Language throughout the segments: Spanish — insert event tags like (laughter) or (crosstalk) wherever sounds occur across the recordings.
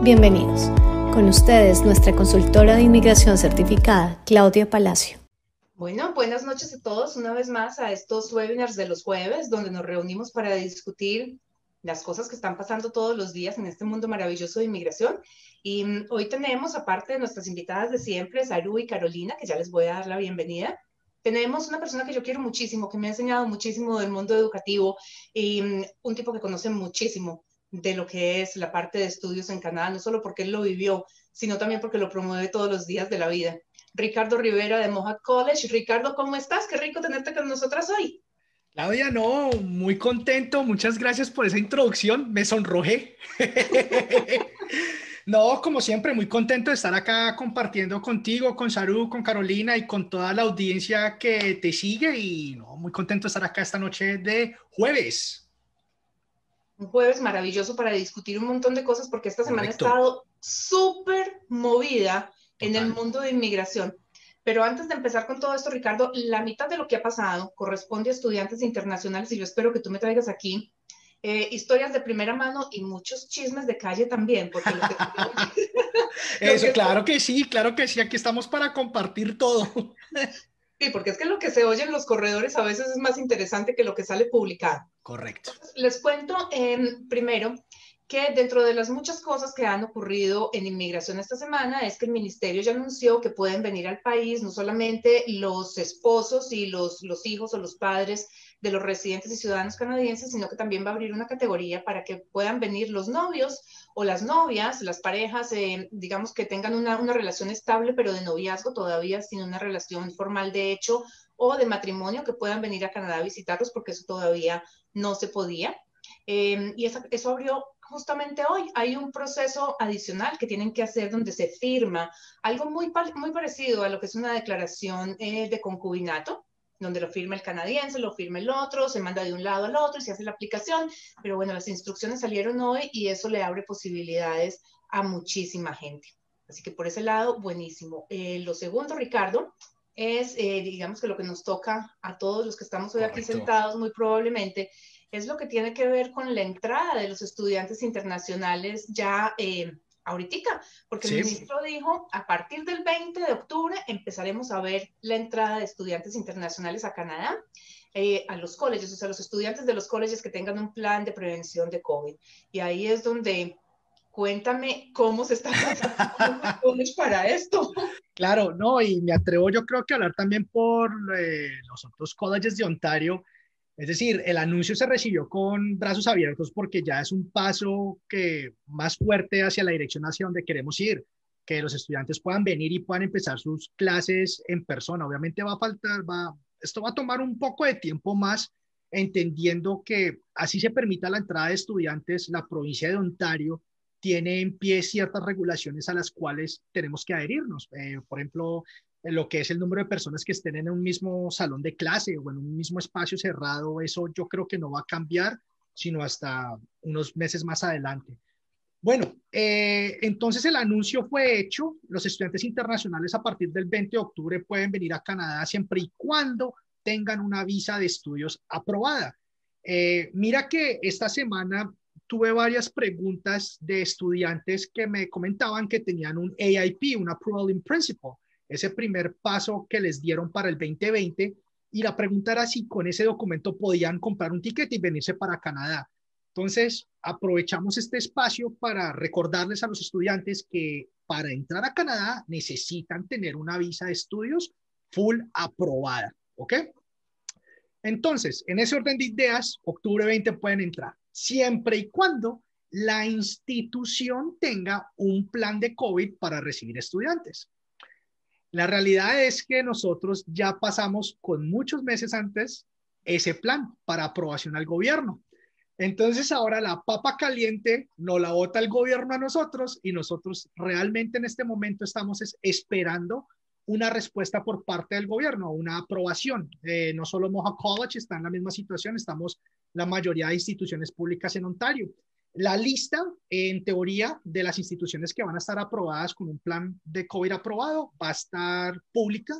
Bienvenidos. Con ustedes, nuestra consultora de inmigración certificada, Claudia Palacio. Bueno, buenas noches a todos una vez más a estos webinars de los jueves, donde nos reunimos para discutir las cosas que están pasando todos los días en este mundo maravilloso de inmigración. Y mm, hoy tenemos, aparte de nuestras invitadas de siempre, Saru y Carolina, que ya les voy a dar la bienvenida, tenemos una persona que yo quiero muchísimo, que me ha enseñado muchísimo del mundo educativo y mm, un tipo que conoce muchísimo de lo que es la parte de estudios en Canadá, no solo porque él lo vivió, sino también porque lo promueve todos los días de la vida. Ricardo Rivera de Mohawk College. Ricardo, ¿cómo estás? Qué rico tenerte con nosotras hoy. Claudia, no, muy contento. Muchas gracias por esa introducción. Me sonrojé. (laughs) no, como siempre, muy contento de estar acá compartiendo contigo, con Saru, con Carolina y con toda la audiencia que te sigue. Y no, muy contento de estar acá esta noche de jueves un jueves maravilloso para discutir un montón de cosas porque esta semana ha estado súper movida en el mundo de inmigración. Pero antes de empezar con todo esto, Ricardo, la mitad de lo que ha pasado corresponde a estudiantes internacionales y yo espero que tú me traigas aquí eh, historias de primera mano y muchos chismes de calle también. Porque (laughs) Eso, (laughs) claro que sí, claro que sí, aquí estamos para compartir todo. (laughs) Sí, porque es que lo que se oye en los corredores a veces es más interesante que lo que sale publicado. Correcto. les cuento em, primero que dentro de las muchas cosas que han ocurrido en inmigración esta semana es que el ministerio ya anunció que pueden venir al país no solamente los esposos y los, los hijos o los padres de los residentes y ciudadanos canadienses, sino que también va a abrir una categoría para que puedan venir los novios o las novias, las parejas, eh, digamos que tengan una, una, relación estable, pero de noviazgo todavía sin una relación formal de hecho o de matrimonio, que puedan venir a Canadá a visitarlos, porque eso todavía no se podía. Eh, y eso, eso abrió justamente hoy. Hay un proceso adicional que tienen que hacer donde se firma algo muy, muy parecido a lo que es una declaración eh, de concubinato, donde lo firma el canadiense, lo firma el otro, se manda de un lado al otro y se hace la aplicación. Pero bueno, las instrucciones salieron hoy y eso le abre posibilidades a muchísima gente. Así que por ese lado, buenísimo. Eh, lo segundo, Ricardo, es, eh, digamos que lo que nos toca a todos los que estamos hoy aquí sentados, muy probablemente, es lo que tiene que ver con la entrada de los estudiantes internacionales ya eh, ahorita, porque el ministro dijo, a partir del 20 de octubre empezaremos a ver la entrada de estudiantes internacionales a Canadá. Eh, a los colegios, o sea, los estudiantes de los colegios que tengan un plan de prevención de COVID. Y ahí es donde cuéntame cómo se está (laughs) haciendo para esto. Claro, no, y me atrevo yo creo que hablar también por eh, los otros colleges de Ontario, es decir, el anuncio se recibió con brazos abiertos porque ya es un paso que más fuerte hacia la dirección hacia donde queremos ir, que los estudiantes puedan venir y puedan empezar sus clases en persona. Obviamente va a faltar, va, esto va a tomar un poco de tiempo más, entendiendo que así se permita la entrada de estudiantes, la provincia de Ontario tiene en pie ciertas regulaciones a las cuales tenemos que adherirnos. Eh, por ejemplo, lo que es el número de personas que estén en un mismo salón de clase o en un mismo espacio cerrado, eso yo creo que no va a cambiar, sino hasta unos meses más adelante. Bueno, eh, entonces el anuncio fue hecho. Los estudiantes internacionales a partir del 20 de octubre pueden venir a Canadá siempre y cuando tengan una visa de estudios aprobada. Eh, mira que esta semana tuve varias preguntas de estudiantes que me comentaban que tenían un AIP, un Approval in Principle ese primer paso que les dieron para el 2020 y la pregunta era si con ese documento podían comprar un ticket y venirse para Canadá. Entonces, aprovechamos este espacio para recordarles a los estudiantes que para entrar a Canadá necesitan tener una visa de estudios full aprobada, ¿ok? Entonces, en ese orden de ideas, octubre 20 pueden entrar, siempre y cuando la institución tenga un plan de COVID para recibir estudiantes. La realidad es que nosotros ya pasamos con muchos meses antes ese plan para aprobación al gobierno. Entonces ahora la papa caliente no la vota el gobierno a nosotros y nosotros realmente en este momento estamos esperando una respuesta por parte del gobierno, una aprobación. Eh, no solo Mohawk College está en la misma situación, estamos la mayoría de instituciones públicas en Ontario. La lista, en teoría, de las instituciones que van a estar aprobadas con un plan de COVID aprobado va a estar pública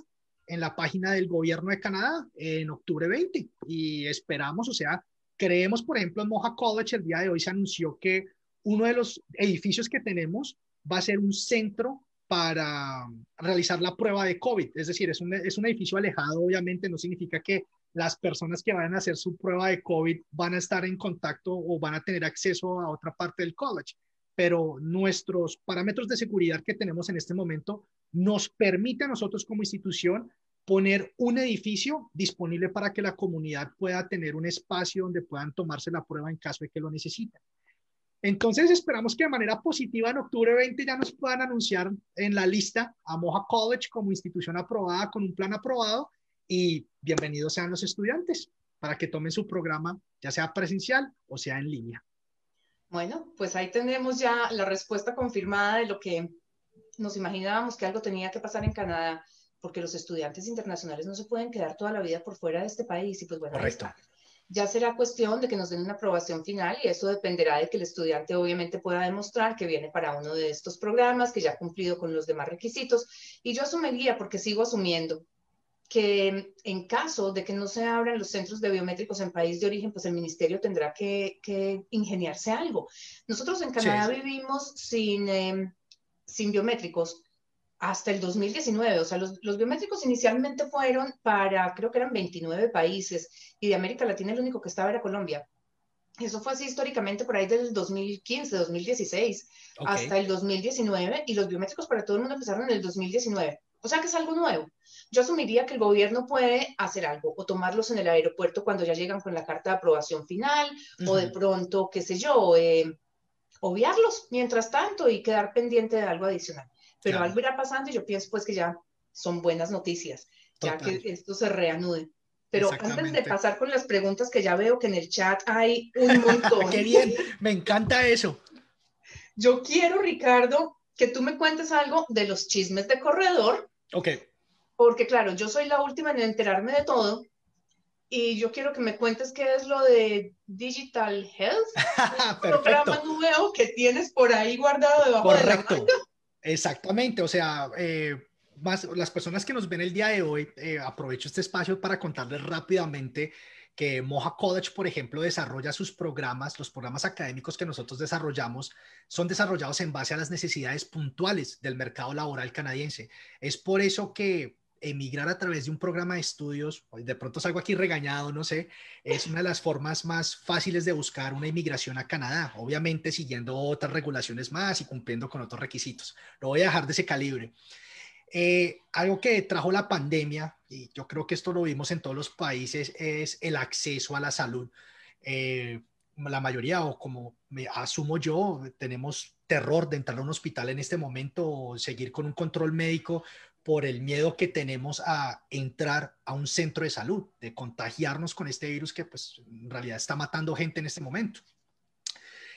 en la página del gobierno de Canadá en octubre 20 y esperamos, o sea, creemos, por ejemplo, en Moja College el día de hoy se anunció que uno de los edificios que tenemos va a ser un centro para realizar la prueba de COVID. Es decir, es un, es un edificio alejado, obviamente, no significa que las personas que vayan a hacer su prueba de COVID van a estar en contacto o van a tener acceso a otra parte del college, pero nuestros parámetros de seguridad que tenemos en este momento nos permite a nosotros como institución poner un edificio disponible para que la comunidad pueda tener un espacio donde puedan tomarse la prueba en caso de que lo necesiten. Entonces esperamos que de manera positiva en octubre 20 ya nos puedan anunciar en la lista a Moja College como institución aprobada con un plan aprobado y bienvenidos sean los estudiantes para que tomen su programa, ya sea presencial o sea en línea. Bueno, pues ahí tenemos ya la respuesta confirmada de lo que nos imaginábamos que algo tenía que pasar en Canadá, porque los estudiantes internacionales no se pueden quedar toda la vida por fuera de este país y pues bueno, Correcto. Ya será cuestión de que nos den una aprobación final y eso dependerá de que el estudiante obviamente pueda demostrar que viene para uno de estos programas, que ya ha cumplido con los demás requisitos. Y yo asumiría, porque sigo asumiendo, que en caso de que no se abran los centros de biométricos en país de origen, pues el ministerio tendrá que, ingeniarse algo. Nosotros en Canadá vivimos sin, em, sin biométricos hasta el 2019. O sea, los, los, biométricos inicialmente fueron para, creo que eran 29 países, y de América Latina el único que estaba era Colombia. Eso fue así históricamente por ahí del 2015, 2016, hasta el 2019, y los biométricos para todo el mundo empezaron en el 2019. O sea que es algo nuevo. Yo asumiría que el gobierno puede hacer algo o tomarlos en el aeropuerto cuando ya llegan con la carta de aprobación final o de pronto, qué sé yo, eh, obviarlos mientras tanto y quedar pendiente de algo adicional. Pero algo irá pasando y yo pienso pues que ya son buenas noticias, ya que esto se reanude. Pero antes de pasar con las preguntas que ya veo que en el chat hay un montón. (laughs) Qué bien, me encanta eso. Yo quiero, Ricardo, que tú me cuentes algo de los chismes de corredor. Ok. Porque claro, yo soy la última en enterarme de todo y yo quiero que me cuentes qué es lo de Digital Health, (laughs) programa nuevo que tienes por ahí guardado debajo Correcto. de la (laughs) Exactamente, o sea, eh, más, las personas que nos ven el día de hoy, eh, aprovecho este espacio para contarles rápidamente que Moja College, por ejemplo, desarrolla sus programas, los programas académicos que nosotros desarrollamos son desarrollados en base a las necesidades puntuales del mercado laboral canadiense. Es por eso que emigrar a través de un programa de estudios, de pronto salgo aquí regañado, no sé, es una de las formas más fáciles de buscar una inmigración a Canadá, obviamente siguiendo otras regulaciones más y cumpliendo con otros requisitos. Lo voy a dejar de ese calibre. Eh, algo que trajo la pandemia, y yo creo que esto lo vimos en todos los países, es el acceso a la salud. Eh, la mayoría, o como me asumo yo, tenemos terror de entrar a un hospital en este momento o seguir con un control médico por el miedo que tenemos a entrar a un centro de salud, de contagiarnos con este virus que pues en realidad está matando gente en este momento.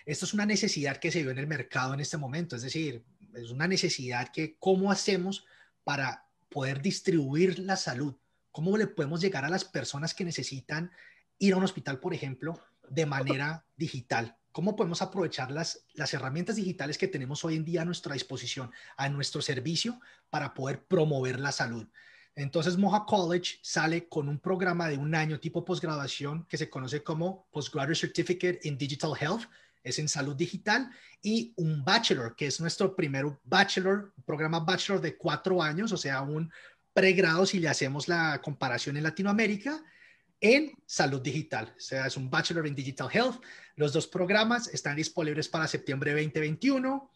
Esto es una necesidad que se vio en el mercado en este momento, es decir, es una necesidad que cómo hacemos para poder distribuir la salud? ¿Cómo le podemos llegar a las personas que necesitan ir a un hospital, por ejemplo, de manera digital? ¿Cómo podemos aprovechar las, las herramientas digitales que tenemos hoy en día a nuestra disposición, a nuestro servicio, para poder promover la salud? Entonces, Moja College sale con un programa de un año tipo posgraduación que se conoce como Postgraduate Certificate in Digital Health, es en salud digital, y un bachelor, que es nuestro primer bachelor, programa bachelor de cuatro años, o sea, un pregrado si le hacemos la comparación en Latinoamérica, en salud digital. O sea, es un bachelor en digital health. Los dos programas están disponibles para septiembre 2021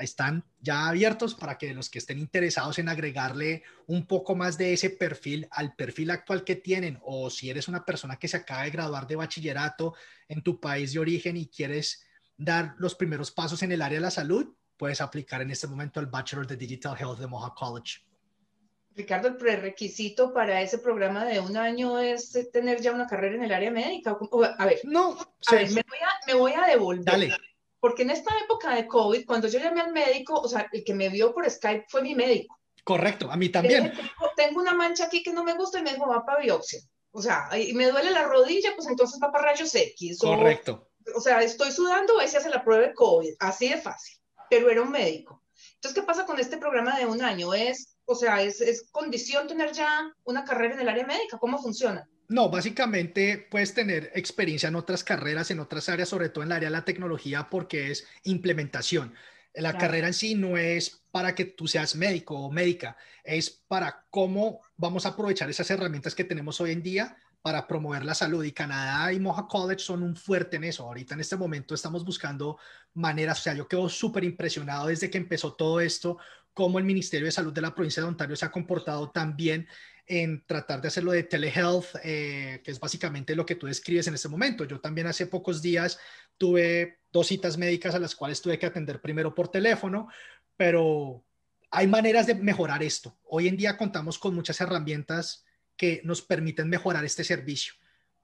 están ya abiertos para que los que estén interesados en agregarle un poco más de ese perfil al perfil actual que tienen o si eres una persona que se acaba de graduar de bachillerato en tu país de origen y quieres dar los primeros pasos en el área de la salud, puedes aplicar en este momento el Bachelor de Digital Health de Mohawk College. Ricardo, el prerequisito para ese programa de un año es tener ya una carrera en el área médica. A ver, no, a ver, me, voy a, me voy a devolver. Dale porque en esta época de COVID, cuando yo llamé al médico, o sea, el que me vio por Skype fue mi médico. Correcto, a mí también. Tengo, una mancha aquí que no me gusta y me dijo, va para biopsia. O sea, y me duele la rodilla, pues entonces va para rayos X. Correcto. O, sea, estoy sudando, ahí se hace la prueba de COVID, así de fácil. Pero era un médico. Entonces, ¿qué pasa con este programa de un año? Es, o sea, es, es condición tener ya una carrera en el área médica. ¿Cómo funciona? No, básicamente puedes tener experiencia en otras carreras, en otras áreas, sobre todo en el área de la tecnología, porque es implementación. La carrera en sí no es para que tú seas médico o médica, es para cómo vamos a aprovechar esas herramientas que tenemos hoy en día para promover la salud. Y Canadá y Moja College son un fuerte en eso. Ahorita en este momento estamos buscando maneras, o sea, yo quedo súper impresionado desde que empezó todo esto, cómo el Ministerio de Salud de la provincia de Ontario se ha comportado tan bien en tratar de hacerlo de telehealth, eh, que es básicamente lo que tú describes en este momento. Yo también hace pocos días tuve dos citas médicas a las cuales tuve que atender primero por teléfono, pero hay maneras de mejorar esto. Hoy en día contamos con muchas herramientas que nos permiten mejorar este servicio,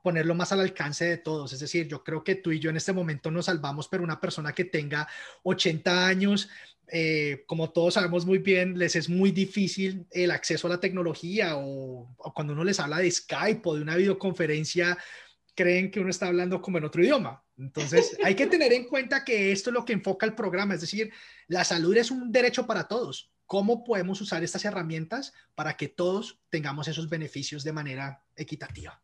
ponerlo más al alcance de todos. Es decir, yo creo que tú y yo en este momento nos salvamos, pero una persona que tenga 80 años eh, como todos sabemos muy bien, les es muy difícil el acceso a la tecnología o, cuando uno les habla de Skype o de una videoconferencia, creen que uno está hablando como en otro idioma. Entonces, hay que tener en cuenta que esto es lo que enfoca el programa, es decir, la salud es un derecho para todos. ¿Cómo podemos usar estas herramientas para que todos tengamos esos beneficios de manera equitativa?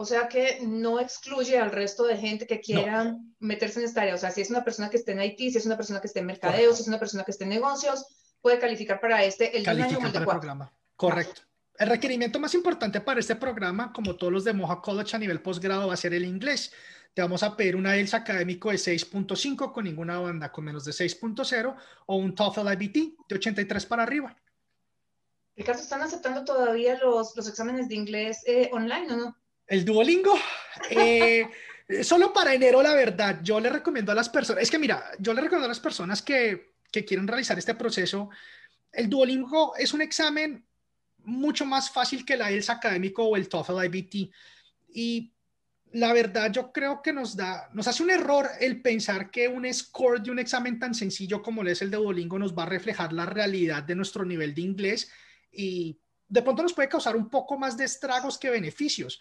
O sea que no excluye al resto de gente que quiera meterse en esta área. O sea, si es una persona que esté en IT, si es una persona que esté en mercadeo, si es una persona que esté en negocios, puede calificar para este el año el programa. Correcto. El requerimiento más importante para este programa, como todos los de Moja College a nivel posgrado, va a ser el inglés. Te vamos a pedir una IELTS académico de 6.5 con ninguna banda con menos de 6.0 o un TOEFL IBT de 83 para arriba. Ricardo, ¿están aceptando todavía los, los exámenes de inglés eh, online o no? El Duolingo, eh, (laughs) solo para enero, la verdad, yo le recomiendo a las personas, es que mira, yo le recomiendo a las personas que, que quieren realizar este proceso, el Duolingo es un examen mucho más fácil que el IELTS académico o el TOEFL IBT. Y la verdad, yo creo que nos da, nos hace un error el pensar que un score de un examen tan sencillo como es el de Duolingo nos va a reflejar la realidad de nuestro nivel de inglés y de pronto nos puede causar un poco más de estragos que beneficios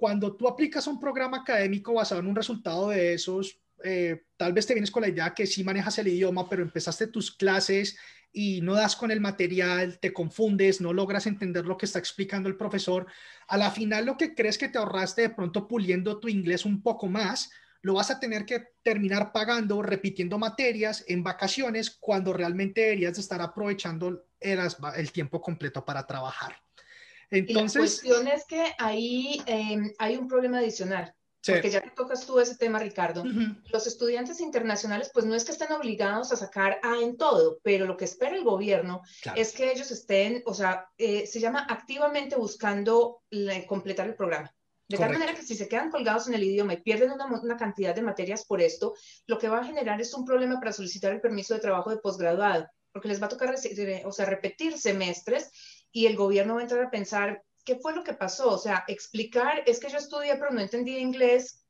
cuando tú aplicas un programa académico basado en un resultado de esos, eh, tal vez te vienes con la idea que sí manejas el idioma, pero empezaste tus clases y no das con el material, te confundes, no logras entender lo que está explicando el profesor. A la final lo que crees que te ahorraste de pronto puliendo tu inglés un poco más, lo vas a tener que terminar pagando, repitiendo materias en vacaciones, cuando realmente deberías de estar aprovechando el tiempo completo para trabajar. Entonces, la cuestión es que ahí em, hay un problema adicional. Porque ya que tocas tú ese tema, Ricardo, los estudiantes internacionales, pues no es que estén obligados a sacar A en todo, pero lo que espera el gobierno es que ellos estén, o sea, eh, se llama activamente buscando completar el programa. De tal manera que si se quedan colgados en el idioma y pierden una, una, cantidad de materias por esto, lo que va a generar es un problema para solicitar el permiso de trabajo de posgraduado, porque les va a tocar, o sea, repetir semestres y el gobierno va a entrar a pensar, ¿qué fue lo que pasó? O sea, explicar, es que yo estudié pero no entendía inglés,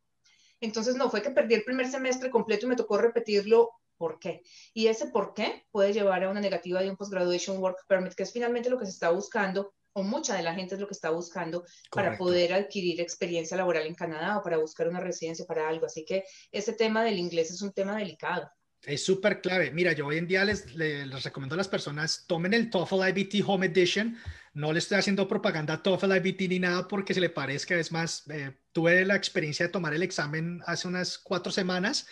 entonces no, fue que perdí el primer semestre completo y me tocó repetirlo, ¿por qué? Y ese por qué puede llevar a una negativa de un Postgraduation Work Permit, que es finalmente lo que se está buscando, o mucha de la gente es lo que está buscando para poder adquirir experiencia laboral en Canadá o para buscar una residencia para algo. Así que ese tema del inglés es un tema delicado. Es súper clave. Mira, yo hoy en día les, recomiendo a las personas, tomen el TOEFL IBT Home Edition. No le estoy haciendo propaganda a TOEFL IBT ni nada porque se le parezca. Es más, eh, tuve la experiencia de tomar el examen hace unas cuatro semanas.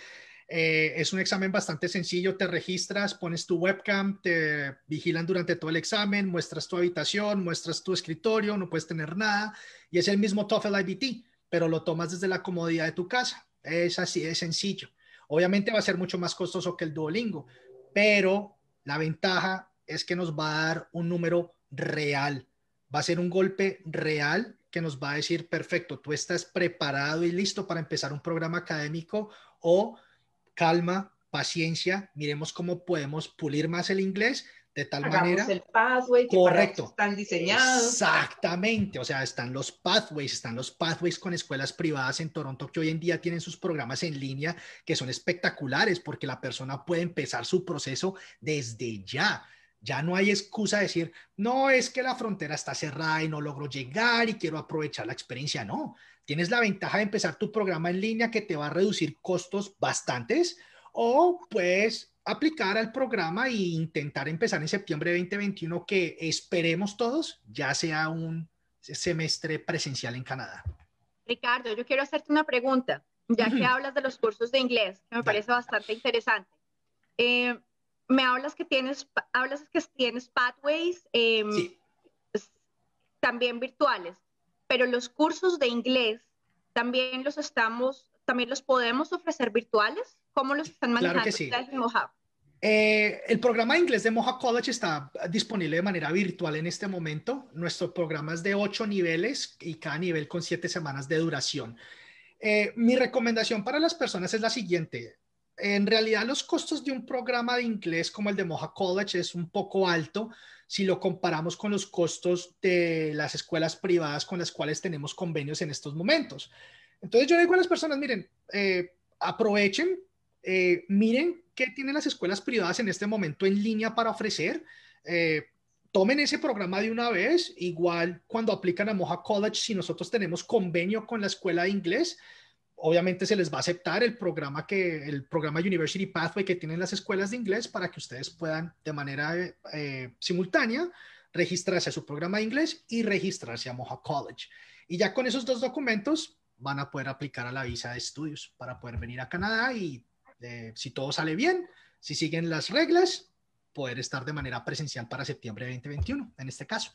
Eh, es un examen bastante sencillo. Te registras, pones tu webcam, te vigilan durante todo el examen, muestras tu habitación, muestras tu escritorio, no puedes tener nada. Y es el mismo TOEFL IBT, pero lo tomas desde la comodidad de tu casa. Es así, es sencillo. Obviamente va a ser mucho más costoso que el Duolingo, pero la ventaja es que nos va a dar un número real. Va a ser un golpe real que nos va a decir, perfecto, tú estás preparado y listo para empezar un programa académico o calma, paciencia, miremos cómo podemos pulir más el inglés de tal manera. el pathway correcto. están diseñados. Exactamente, o sea, están los pathways, están los pathways con escuelas privadas en Toronto que hoy en día tienen sus programas en línea que son espectaculares porque la persona puede empezar su proceso desde ya. Ya no hay excusa de decir, no, es que la frontera está cerrada y no logro llegar y quiero aprovechar la experiencia. No, tienes la ventaja de empezar tu programa en línea que te va a reducir costos bastantes o pues aplicar al programa e intentar empezar en septiembre de 2021 que esperemos todos ya sea un semestre presencial en Canadá. Ricardo, yo quiero hacerte una pregunta, ya que hablas de los cursos de inglés, que me parece bastante interesante. Eh, me hablas que tienes, hablas que tienes pathways em, también virtuales, pero los cursos de inglés también los estamos, también los podemos ofrecer virtuales. ¿Cómo los están manejando claro que sí. Eh, el programa de inglés de Moja College está disponible de manera virtual en este momento. Nuestro programa es de ocho niveles y cada nivel con siete semanas de duración. Eh, mi recomendación para las personas es la siguiente. En realidad los costos de un programa de inglés como el de Moja College es un poco alto si lo comparamos con los costos de las escuelas privadas con las cuales tenemos convenios en estos momentos. Entonces yo digo a las personas, miren, eh, aprovechen, miren ¿Qué tienen las escuelas privadas en este momento en línea para ofrecer? Eh, tomen ese programa de una vez, igual cuando aplican a Moja College, si nosotros tenemos convenio con la escuela de inglés, obviamente se les va a aceptar el programa que el programa University Pathway que tienen las escuelas de inglés para que ustedes puedan de manera eh, simultánea registrarse a su programa de inglés y registrarse a Moja College. Y ya con esos dos documentos van a poder aplicar a la visa de estudios para poder venir a Canadá y si todo sale bien, si siguen las reglas, poder estar de manera presencial para septiembre de 2021, en este caso.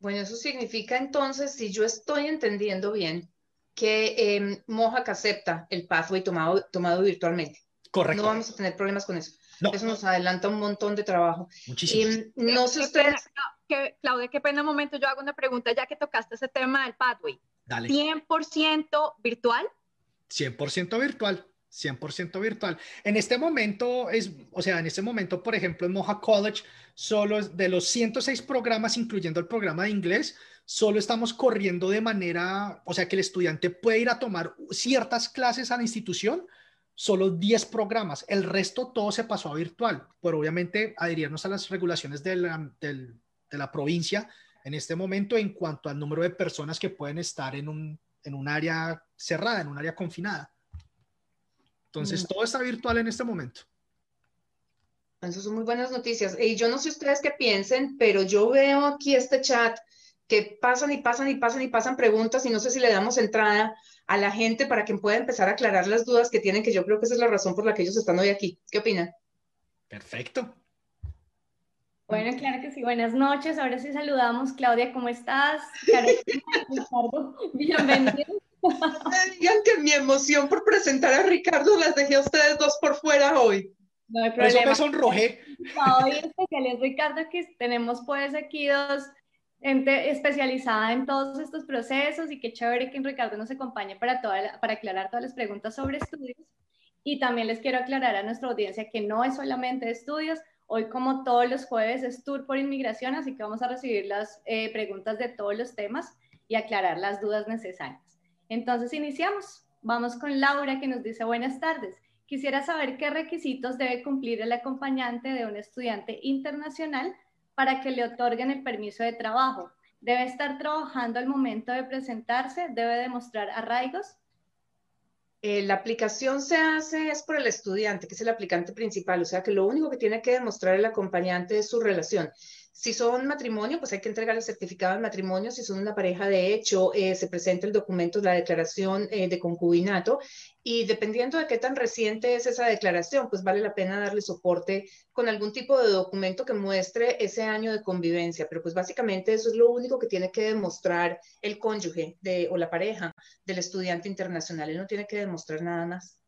Bueno, eso significa entonces, si yo estoy entendiendo bien, que eh, acepta el pathway tomado, tomado virtualmente. Correcto. No vamos a tener problemas con eso. Eso nos adelanta un montón de trabajo. Muchísimo. Em, no sé ustedes... Claudia, qué pena un momento, yo hago una pregunta ya que tocaste ese tema del pathway. Dale. ¿100% virtual? 100% virtual. 100% virtual. En este momento es, o sea, en este momento, por ejemplo, en Moja College, solo de los 106 programas, incluyendo el programa de inglés, solo estamos corriendo de manera, o sea, que el estudiante puede ir a tomar ciertas clases a la institución, solo 10 programas. El resto todo se pasó a virtual, por obviamente adherirnos a las regulaciones de la, de la provincia en este momento en cuanto al número de personas que pueden estar en un en un área cerrada, en un área confinada. Entonces, mm. todo está virtual en este momento. Esas son muy buenas noticias. Y yo no sé ustedes qué piensen, pero yo veo aquí este chat que pasan y pasan y pasan y pasan preguntas y no sé si le damos entrada a la gente para que pueda empezar a aclarar las dudas que tienen, que yo creo que esa es la razón por la que ellos están hoy aquí. ¿Qué opinan? Perfecto. Bueno, claro que sí. Buenas noches. Ahora sí saludamos. Claudia, ¿cómo estás? Ricardo, bienvenido. digan que mi emoción por presentar a Ricardo las dejé a ustedes dos por fuera hoy. No hay problema. Eso me sonroje. hoy especial es Ricardo, que tenemos pues aquí dos gente especializada en todos estos procesos y qué chévere que Ricardo nos acompañe para, toda para aclarar todas las preguntas sobre estudios. Y también les quiero aclarar a nuestra audiencia que no es solamente estudios, Hoy, como todos los jueves, es Tour por Inmigración, así que vamos a recibir las eh, preguntas de todos los temas y aclarar las dudas necesarias. Entonces, iniciamos. Vamos con Laura, que nos dice buenas tardes. Quisiera saber qué requisitos debe cumplir el acompañante de un estudiante internacional para que le otorguen el permiso de trabajo. ¿Debe estar trabajando al momento de presentarse? ¿Debe demostrar arraigos? Eh, la aplicación se hace es por el estudiante, que es el aplicante principal, o sea que lo único que tiene que demostrar el acompañante es su relación. Si son matrimonio, pues hay que entregar el certificado de matrimonio. Si son una pareja de hecho, eh, se presenta el documento, la declaración eh, de concubinato. Y dependiendo de qué tan reciente es esa declaración, pues vale la pena darle soporte con algún tipo de documento que muestre ese año de convivencia. Pero pues básicamente eso es lo único que tiene que demostrar el cónyuge o la pareja del estudiante internacional. Él no tiene que demostrar nada más.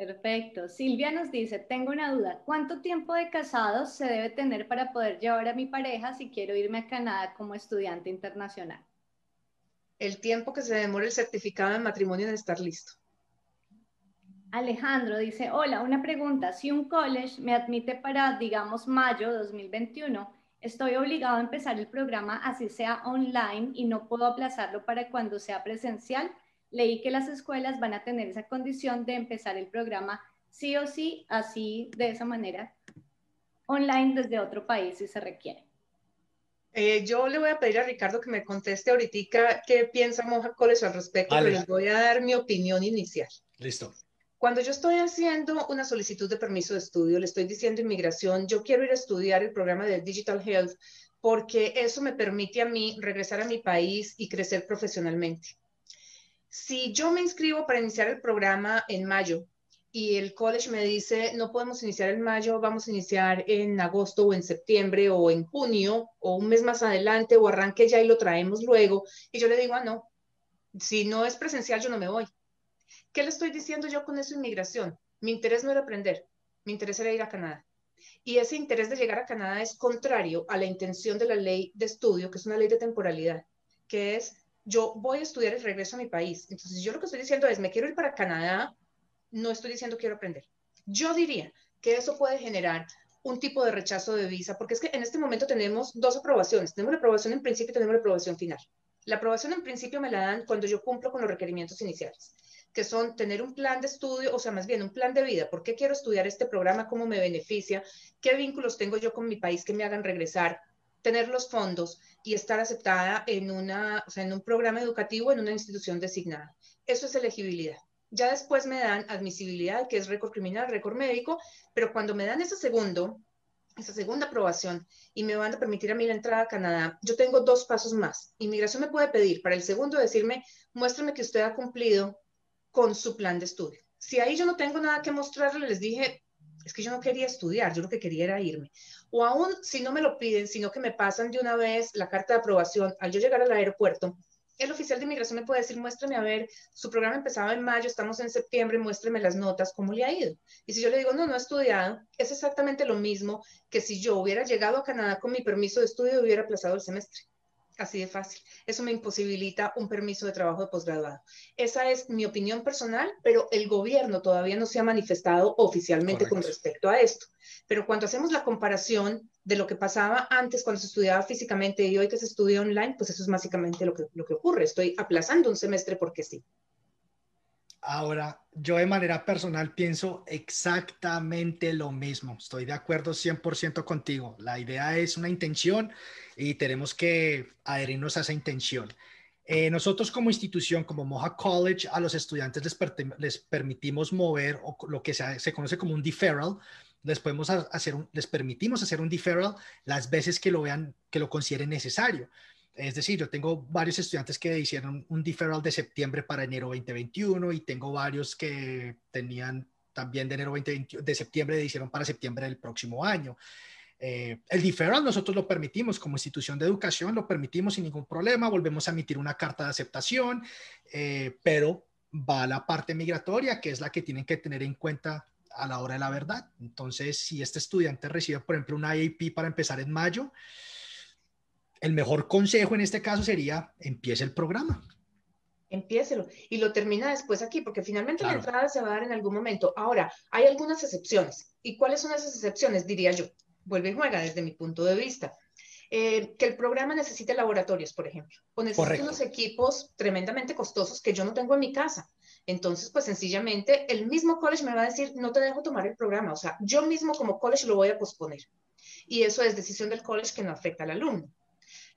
Perfecto. Silvia nos dice, tengo una duda, ¿cuánto tiempo de casados se debe tener para poder llevar a mi pareja si quiero irme a Canadá como estudiante internacional? El tiempo que se demore el certificado de matrimonio en estar listo. Alejandro dice, hola, una pregunta. Si un college me admite para, digamos, mayo 2021, ¿estoy obligado a empezar el programa así sea online y no puedo aplazarlo para cuando sea presencial? Leí que las escuelas van a tener esa condición de empezar el programa sí o sí, así, de esa manera, online desde otro país si se requiere. Eh, yo le voy a pedir a Ricardo que me conteste ahorita qué piensa Moja College al respecto, pero les voy a dar mi opinión inicial. Listo. Cuando yo estoy haciendo una solicitud de permiso de estudio, le estoy diciendo inmigración, yo quiero ir a estudiar el programa de Digital Health porque eso me permite a mí regresar a mi país y crecer profesionalmente. Si yo me inscribo para iniciar el programa en mayo y el college me dice, no podemos iniciar en mayo, vamos a iniciar en agosto o en septiembre o en junio o un mes más adelante o arranque ya y lo traemos luego, y yo le digo, ah, no, si no es presencial, yo no me voy. ¿Qué le estoy diciendo yo con eso inmigración? Mi interés no era aprender, mi interés era ir a Canadá. Y ese interés de llegar a Canadá es contrario a la intención de la ley de estudio, que es una ley de temporalidad, que es yo voy a estudiar y regreso a mi país. Entonces, yo lo que estoy diciendo es, me quiero ir para Canadá, no estoy diciendo quiero aprender. Yo diría que eso puede generar un tipo de rechazo de visa, porque es que en este momento tenemos dos aprobaciones. Tenemos la aprobación en principio y tenemos la aprobación final. La aprobación en principio me la dan cuando yo cumplo con los requerimientos iniciales, que son tener un plan de estudio, o sea, más bien un plan de vida. ¿Por qué quiero estudiar este programa? ¿Cómo me beneficia? ¿Qué vínculos tengo yo con mi país que me hagan regresar? Tener los fondos y estar aceptada en, una, o sea, en un programa educativo en una institución designada. Eso es elegibilidad. Ya después me dan admisibilidad, que es récord criminal, récord médico, pero cuando me dan ese segundo, esa segunda aprobación y me van a permitir a mí la entrada a Canadá, yo tengo dos pasos más. Inmigración me puede pedir para el segundo decirme, muéstrame que usted ha cumplido con su plan de estudio. Si ahí yo no tengo nada que mostrarle, les dije, es que yo no quería estudiar, yo lo que quería era irme. O aún si no me lo piden, sino que me pasan de una vez la carta de aprobación al yo llegar al aeropuerto, el oficial de inmigración me puede decir, muéstrame a ver, su programa empezaba en mayo, estamos en septiembre, muéstrame las notas, cómo le ha ido. Y si yo le digo, no, no he estudiado, es exactamente lo mismo que si yo hubiera llegado a Canadá con mi permiso de estudio y hubiera aplazado el semestre. Así de fácil. Eso me imposibilita un permiso de trabajo de posgraduado. Esa es mi opinión personal, pero el gobierno todavía no se ha manifestado oficialmente con respecto a esto. Pero cuando hacemos la comparación de lo que pasaba antes cuando se estudiaba físicamente y hoy que se estudia online, pues eso es básicamente lo que, lo que ocurre. Estoy aplazando un semestre porque sí. Ahora, yo de manera personal pienso exactamente lo mismo. Estoy de acuerdo 100% contigo. La idea es una intención y tenemos que adherirnos a esa intención. Eh, nosotros como institución, como Moja College, a los estudiantes les, permitimos mover o lo que se, conoce como un deferral. Les, podemos hacer les permitimos hacer un deferral las veces que lo vean, que lo consideren necesario. Es decir, yo tengo varios estudiantes que hicieron un deferral de septiembre para enero 2021 y tengo varios que tenían también de enero 2021, de septiembre hicieron para septiembre del próximo año. Eh, el deferral nosotros lo permitimos como institución de educación, lo permitimos sin ningún problema, volvemos a emitir una carta de aceptación, eh, pero va la parte migratoria, que es la que tienen que tener en cuenta a la hora de la verdad. Entonces, si este estudiante recibe, por ejemplo, un IAP para empezar en mayo, el mejor consejo en este caso sería empiece el programa. Empiécelo y lo termina después aquí, porque finalmente la entrada se va a dar en algún momento. Ahora, hay algunas excepciones. ¿Y cuáles son esas excepciones? Diría yo. Vuelve y juega desde mi punto de vista. Eh, que el programa necesite laboratorios, por ejemplo, o necesite unos equipos tremendamente costosos que yo no tengo en mi casa. Entonces, pues sencillamente el mismo college me va a decir, no te dejo tomar el programa. O sea, yo mismo como college lo voy a posponer. Y eso es decisión del college que no afecta al alumno.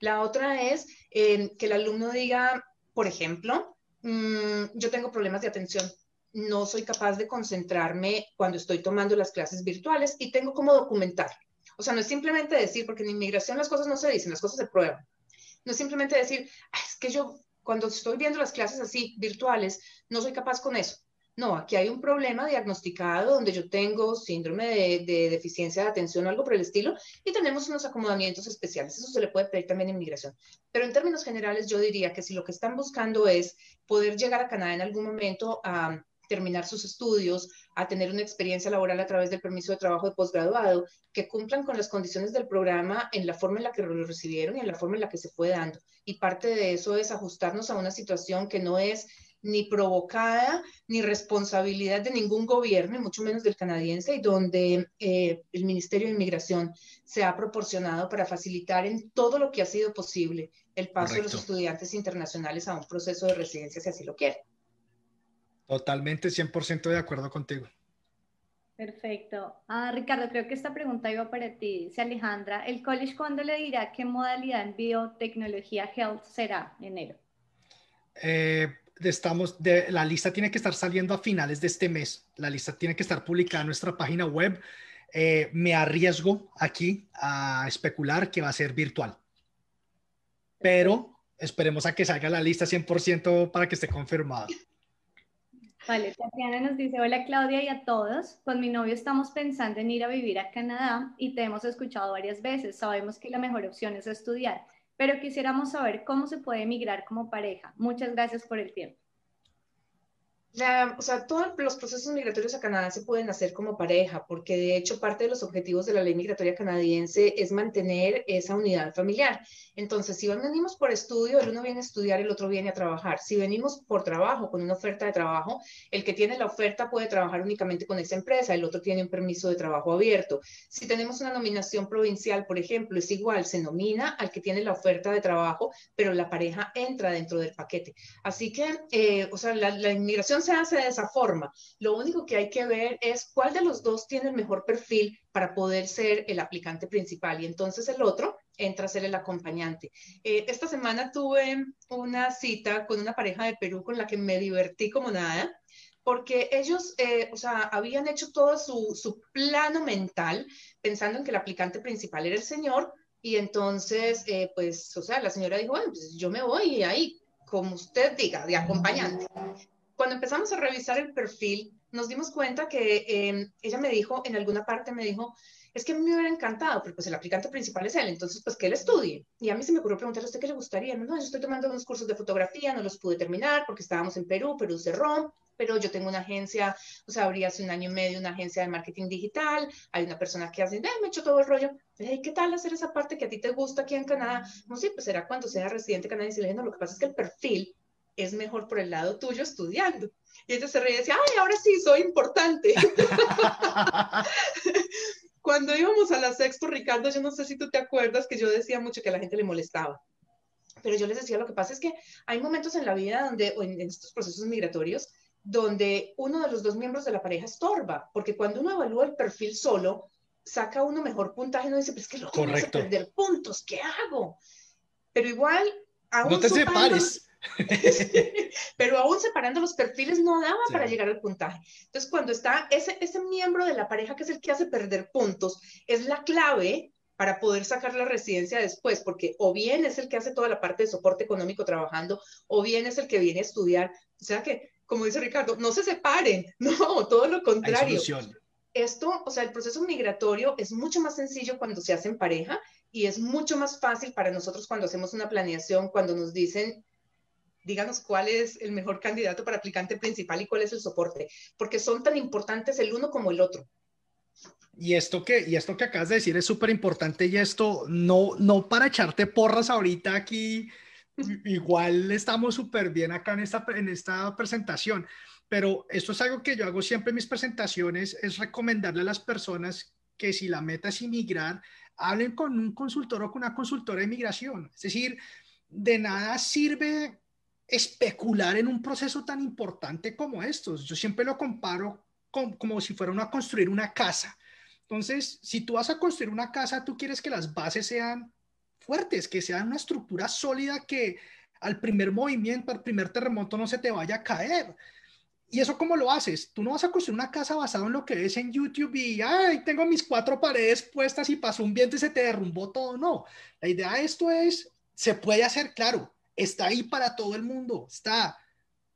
La otra es eh, que el alumno diga, por ejemplo, mm, yo tengo problemas de atención, no soy capaz de concentrarme cuando estoy tomando las clases virtuales y tengo como documentar. O sea, no es simplemente decir, porque en inmigración las cosas no se dicen, las cosas se prueban. No es simplemente decir, es que yo cuando estoy viendo las clases así virtuales, no soy capaz con eso. No, aquí hay un problema diagnosticado donde yo tengo síndrome de, deficiencia de atención o algo por el estilo y tenemos unos acomodamientos especiales. Eso se le puede pedir también en inmigración. Pero en términos generales, yo diría que si lo que están buscando es poder llegar a Canadá en algún momento a terminar sus estudios, a tener una experiencia laboral a través del permiso de trabajo de posgraduado, que cumplan con las condiciones del programa en la forma en la que lo recibieron y en la forma en la que se fue dando. Y parte de eso es ajustarnos a una situación que no es ni provocada ni responsabilidad de ningún gobierno, y mucho menos del canadiense, y donde eh, el Ministerio de Inmigración se ha proporcionado para facilitar en todo lo que ha sido posible el paso de los estudiantes internacionales a un proceso de residencia, si así lo quieren. Totalmente, 100% de acuerdo contigo. Perfecto. Ah, Ricardo, creo que esta pregunta iba para ti. Dice Alejandra, ¿el college cuándo le dirá qué modalidad en biotecnología health será? Enero. Eh, estamos de, la lista tiene que estar saliendo a finales de este mes. La lista tiene que estar publicada en nuestra página web. eh, me arriesgo aquí a especular que va a ser virtual. Pero esperemos a que salga la lista 100% para que esté confirmada. Vale, Tatiana nos dice, hola Claudia y a todos, con mi novio estamos pensando en ir a vivir a Canadá y te hemos escuchado varias veces, sabemos que la mejor opción es estudiar, pero quisiéramos saber cómo se puede emigrar como pareja. Muchas gracias por el tiempo o sea, todos los procesos migratorios a Canadá se pueden hacer como pareja, porque de hecho parte de los objetivos de la ley migratoria canadiense es mantener esa unidad familiar. Entonces, si venimos por estudio, el uno viene a estudiar, el otro viene a trabajar. Si venimos por trabajo, con una oferta de trabajo, el que tiene la oferta puede trabajar únicamente con esa empresa, el otro tiene un permiso de trabajo abierto. Si tenemos una nominación provincial, por ejemplo, es igual, se nomina al que tiene la oferta de trabajo, pero la pareja entra dentro del paquete. Así que, eh, o sea, la, la inmigración se hace de esa forma. Lo único que hay que ver es cuál de los dos tiene el mejor perfil para poder ser el aplicante principal y entonces el otro entra a ser el acompañante. Eh, esta semana tuve una cita con una pareja de Perú con la que me divertí como nada porque ellos, eh, o sea, habían hecho todo su, su plano mental pensando en que el aplicante principal era el señor y entonces, eh, pues, o sea, la señora dijo, bueno, pues yo me voy ahí, como usted diga, de acompañante cuando empezamos a revisar el perfil, nos dimos cuenta que em, ella me dijo, en alguna parte me dijo, es que a mí me hubiera encantado, pero pues el aplicante principal es él, entonces pues que él estudie. Y a mí se me ocurrió preguntarle a usted qué le gustaría. No, yo estoy tomando unos cursos de fotografía, no los pude terminar porque estábamos en Perú, Perú cerró, pero yo tengo una agencia, o sea, abrí hace un año y medio una agencia de marketing digital, hay una persona que hace, me hecho todo el rollo, ¿qué tal hacer esa parte que a ti te gusta aquí en Canadá? No sé, pues será cuando sea residente canadiense. Le dije, no, lo que pasa es que el perfil es mejor por el lado tuyo estudiando. Y ella se reía y decía, ay, ahora sí, soy importante. (laughs) Cuando íbamos a la sexto, Ricardo, yo no sé si tú te acuerdas que yo decía mucho que a la gente le molestaba. Pero yo les decía, lo que pasa es que hay momentos en la vida donde, o en, estos procesos migratorios, donde uno de los dos miembros de la pareja estorba, porque cuando uno evalúa el perfil solo, saca uno mejor puntaje, no dice, pero es que lo voy a perder puntos, ¿qué hago? Pero igual, aún no te separes. (laughs) Pero aún separando los perfiles no daba para llegar al puntaje. Entonces, cuando está ese, ese miembro de la pareja que es el que hace perder puntos, es la clave para poder sacar la residencia después, porque o bien es el que hace toda la parte de soporte económico trabajando, o bien es el que viene a estudiar. O sea que, como dice Ricardo, no se separen, (laughs) no, todo lo contrario. Esto, o sea, el proceso migratorio es mucho más sencillo cuando se hace en pareja y es mucho más fácil para nosotros cuando hacemos una planeación, cuando nos dicen, díganos cuál es el mejor candidato para aplicante principal y cuál es el soporte, porque son tan importantes el uno como el otro. Y esto que, y esto que acabas de decir es súper importante y esto no, no para echarte porras ahorita aquí, igual estamos súper bien acá en esta, en esta presentación, pero esto es algo que yo hago siempre en mis presentaciones, es recomendarle a las personas que si la meta es inmigrar, hablen con un consultor o con una consultora de inmigración. Es decir, de nada sirve especular en un proceso tan importante como estos. Yo siempre lo comparo con, como si fuera a construir una casa. Entonces, si tú vas a construir una casa, tú quieres que las bases sean fuertes, que sean una estructura sólida que al primer movimiento, al primer terremoto no se te vaya a caer. ¿Y eso cómo lo haces? Tú no vas a construir una casa basada en lo que ves en YouTube y, ay, tengo mis cuatro paredes puestas y pasó un viento y se te derrumbó todo. No, la idea de esto es, se puede hacer, claro, está ahí para todo el mundo, está,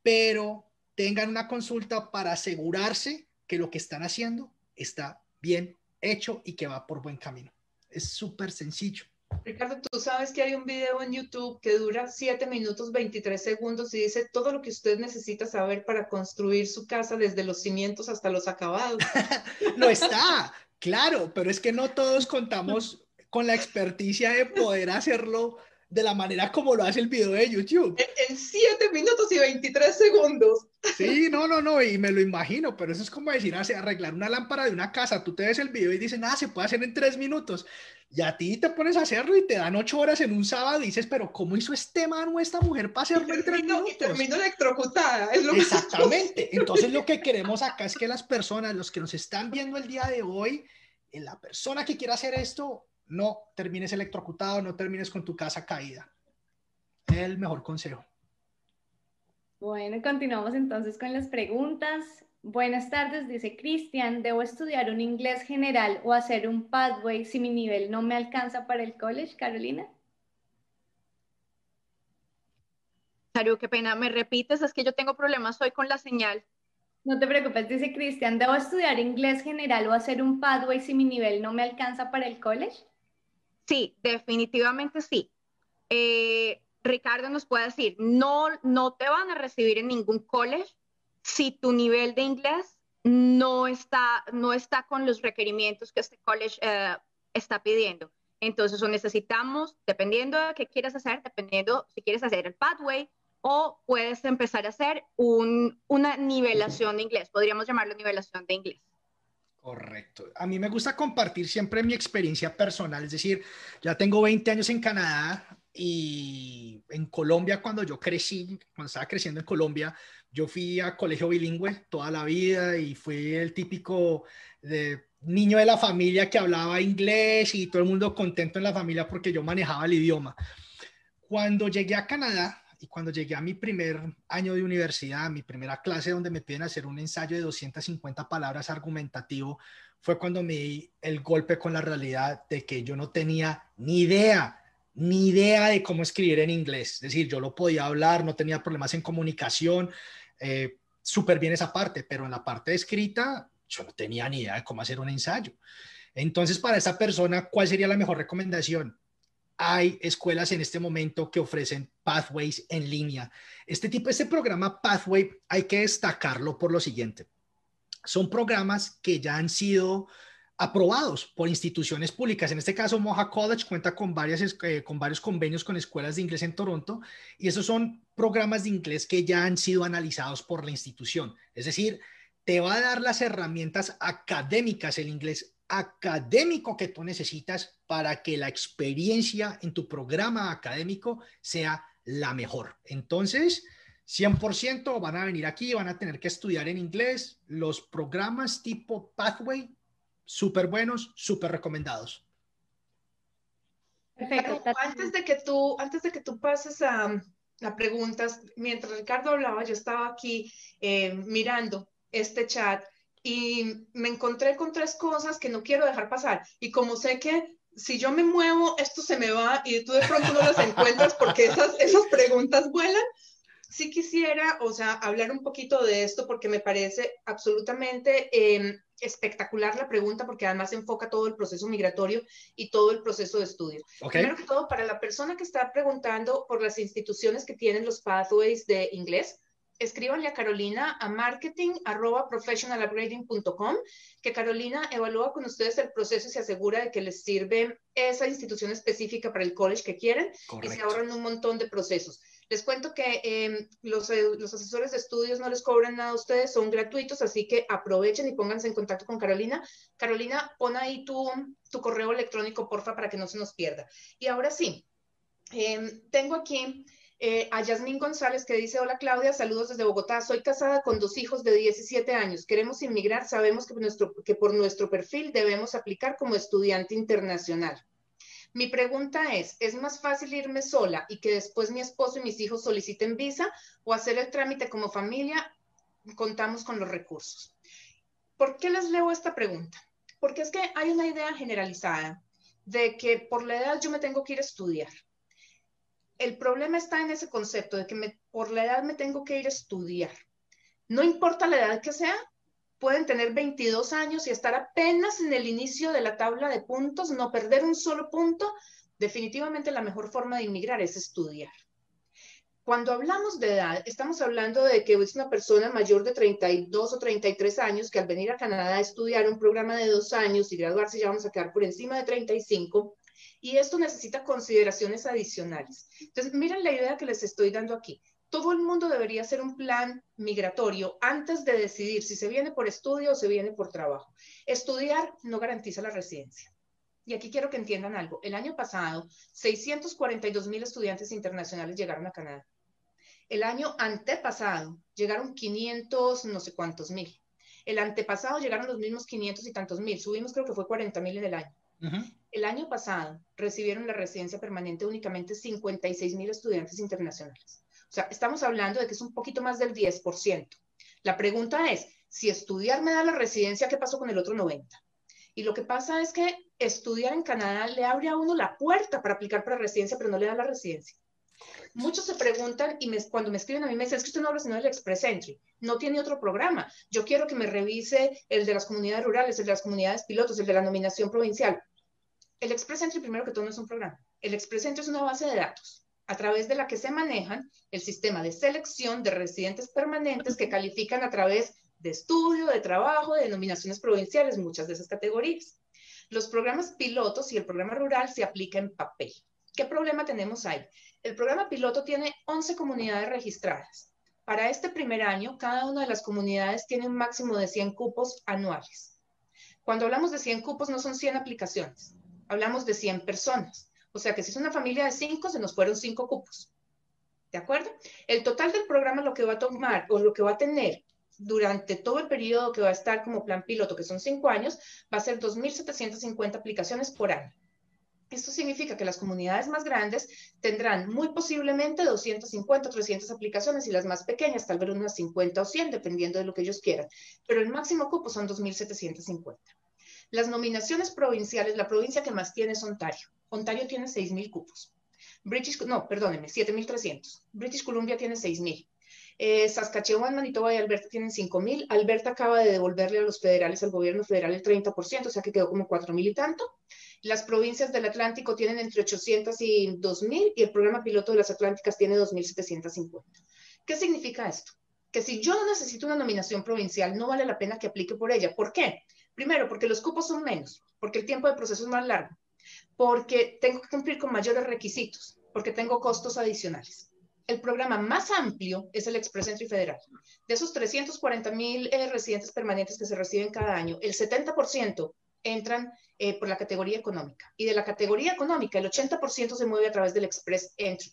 pero tengan una consulta para asegurarse que lo que están haciendo está bien hecho y que va por buen camino. Es súper sencillo. Ricardo, tú sabes que hay un video en YouTube que dura 7 minutos 23 segundos y dice todo lo que usted necesita saber para construir su casa desde los cimientos hasta los acabados. (laughs) no está, claro, pero es que no todos contamos con la experticia de poder hacerlo de la manera como lo hace el video de YouTube. En 7 minutos y 23 segundos. Sí, no, no, no, y me lo imagino, pero eso es como decir, hace, arreglar una lámpara de una casa, tú te ves el video y dices, nada, se puede hacer en 3 minutos, y a ti te pones a hacerlo y te dan 8 horas en un sábado y dices, pero ¿cómo hizo este mano, esta mujer para hacerlo en 3 minutos? Y termino electrocutada, es lo Exactamente, entonces lo que (laughs) queremos acá es que las personas, los que nos están viendo el día de hoy, la persona que quiera hacer esto, no termines electrocutado, no termines con tu casa caída. El mejor consejo. Bueno, continuamos entonces con las preguntas. Buenas tardes, dice Cristian. ¿Debo estudiar un inglés general o hacer un pathway si mi nivel no me alcanza para el college, Carolina? Saru, qué pena. ¿Me repites? Es que yo tengo problemas hoy con la señal. No te preocupes, dice Cristian. ¿Debo estudiar inglés general o hacer un pathway si mi nivel no me alcanza para el college? Sí, definitivamente sí. Eh, Ricardo nos puede decir, no, no te van a recibir en ningún college si tu nivel de inglés no está, no está con los requerimientos que este college eh, está pidiendo. Entonces, o necesitamos, dependiendo de qué quieras hacer, dependiendo si quieres hacer el pathway o puedes empezar a hacer una nivelación de inglés. Podríamos llamarlo nivelación de inglés. Correcto. A mí me gusta compartir siempre mi experiencia personal, es decir, ya tengo 20 años en Canadá y en Colombia cuando yo crecí, cuando estaba creciendo en Colombia, yo fui a colegio bilingüe toda la vida y fui el típico niño de la familia que hablaba inglés y todo el mundo contento en la familia porque yo manejaba el idioma. Cuando llegué a Canadá y cuando llegué a mi primer año de universidad, mi primera clase donde me piden hacer un ensayo de 250 palabras argumentativo, fue cuando me di el golpe con la realidad de que yo no tenía ni idea ni idea de cómo escribir en inglés. Es decir, yo lo podía hablar, no tenía problemas en comunicación, eh, súper bien esa parte, pero en la parte escrita yo no tenía ni idea de cómo hacer un ensayo. Entonces, para esa persona, ¿cuál sería la mejor recomendación? Hay escuelas en este momento que ofrecen pathways en línea. Este tipo, este programa Pathway, hay que destacarlo por lo siguiente. Son programas que ya han sido aprobados por instituciones públicas. En este caso, Moja College cuenta con, varias, eh, con varios convenios con escuelas de inglés en Toronto y esos son programas de inglés que ya han sido analizados por la institución. Es decir, te va a dar las herramientas académicas, el inglés académico que tú necesitas para que la experiencia en tu programa académico sea la mejor. Entonces, 100% van a venir aquí, van a tener que estudiar en inglés. Los programas tipo Pathway súper buenos, súper recomendados. Perfecto. antes de que tú, antes de que tú pases a, las preguntas, mientras Ricardo hablaba, yo estaba aquí eh, mirando este chat y me encontré con tres cosas que no quiero dejar pasar. Y como sé que si yo me muevo, esto se me va y tú de pronto no las encuentras porque esas, esas preguntas vuelan, sí quisiera, o sea, hablar un poquito de esto porque me parece absolutamente em, espectacular la pregunta porque además enfoca todo el proceso migratorio y todo el proceso de estudio. Primero que todo, para la persona que está preguntando por las instituciones que tienen los pathways de inglés, escríbanle a Carolina a marketing que Carolina evalúa con ustedes el proceso y se asegura de que les sirve esa institución específica para el college que quieren y se ahorran un montón de procesos. Les cuento que em, los, eh, los, asesores de estudios no les cobran nada a ustedes, son gratuitos, así que aprovechen y pónganse en contacto con Carolina. Carolina, pon ahí tu, tu correo electrónico, porfa, para que no se nos pierda. Y ahora sí, em, tengo aquí eh, a Yasmín González que dice, hola Claudia, saludos desde Bogotá, soy casada con dos hijos de 17 años, queremos inmigrar, sabemos que, nuestro, que por nuestro perfil debemos aplicar como estudiante internacional. Mi pregunta es, ¿es más fácil irme sola y que después mi esposo y mis hijos soliciten visa o hacer el trámite como familia? Contamos con los recursos. ¿Por qué les leo esta pregunta? Porque es que hay una idea generalizada de que por la edad yo me tengo que ir a estudiar. El problema está en ese concepto de que por la edad me tengo que ir a estudiar. No importa la edad que sea, pueden tener 22 años y estar apenas en el inicio de la tabla de puntos, no perder un solo punto, definitivamente la mejor forma de inmigrar es estudiar. Cuando hablamos de edad, estamos hablando de que es una persona mayor de 32 o 33 años que al venir a Canadá a estudiar un programa de dos años y graduarse ya vamos a quedar por encima de 35 y esto necesita consideraciones adicionales. Entonces, miren la idea que les estoy dando aquí todo el mundo debería hacer un plan migratorio antes de decidir si se viene por estudio o se viene por trabajo. Estudiar no garantiza la residencia. Y aquí quiero que entiendan algo. El año pasado, 642 mil estudiantes internacionales llegaron a Canadá. El año antepasado llegaron 500, no sé cuántos mil. El antepasado llegaron los mismos 500 y tantos mil. Subimos creo que fue 40 mil en el año. El año pasado recibieron la residencia permanente únicamente 56 mil estudiantes internacionales. O sea, estamos hablando de que es un poquito más del 10%. La pregunta es, si estudiar me da la residencia, ¿qué pasó con el otro 90? Y lo que pasa es que estudiar en Canadá le abre a uno la puerta para aplicar para residencia, pero no le da la residencia. Muchos se preguntan y cuando me escriben a mí me dicen, es que usted no habla sino del Express Entry, no tiene otro programa. Yo quiero que me revise el de las comunidades rurales, el de las comunidades pilotos, el de la nominación provincial. El Express Entry, primero que todo, no es un programa. El Express Entry es una base de datos a través de la que se manejan el sistema de selección de residentes permanentes que califican a través de estudio, de trabajo, de denominaciones provinciales, muchas de esas categorías. Los programas pilotos y el programa rural se aplican en papel. ¿Qué problema tenemos ahí? El programa piloto tiene 11 comunidades registradas. Para este primer año, cada una de las comunidades tiene un máximo de 100 cupos anuales. Cuando hablamos de 100 cupos, no son 100 aplicaciones, hablamos de 100 personas. O sea que si es una familia de 5, se nos fueron 5 cupos. ¿De acuerdo? El total del programa lo que va a tomar o lo que va a tener durante todo el periodo que va a estar como plan piloto, que son 5 años, va a ser 2.750 aplicaciones por año. Esto significa que las comunidades más grandes tendrán muy posiblemente 250 o 300 aplicaciones y las más pequeñas tal vez unas 50 o 100, dependiendo de lo que ellos quieran. Pero el máximo cupo son 2.750. Las nominaciones provinciales, la provincia que más tiene es Ontario. Ontario tiene 6.000 cupos. British, no, perdónenme, 7.300. British Columbia tiene 6.000. Eh, Saskatchewan, Manitoba y Alberta tienen 5.000. Alberta acaba de devolverle a los federales, al gobierno federal, el 30%, o sea que quedó como 4.000 y tanto. Las provincias del Atlántico tienen entre 800 y 2.000 y el programa piloto de las Atlánticas tiene 2.750. ¿Qué significa esto? Que si yo no necesito una nominación provincial, no vale la pena que aplique por ella. ¿Por qué? Primero, porque los cupos son menos, porque el tiempo de proceso es más largo, porque tengo que cumplir con mayores requisitos, porque tengo costos adicionales el programa más amplio es el Express Entry Federal. De esos 340 mil eh, residentes permanentes que se reciben cada año, el 70% entran eh, por la categoría económica. Y de la categoría económica, el 80% se mueve a través del Express Entry.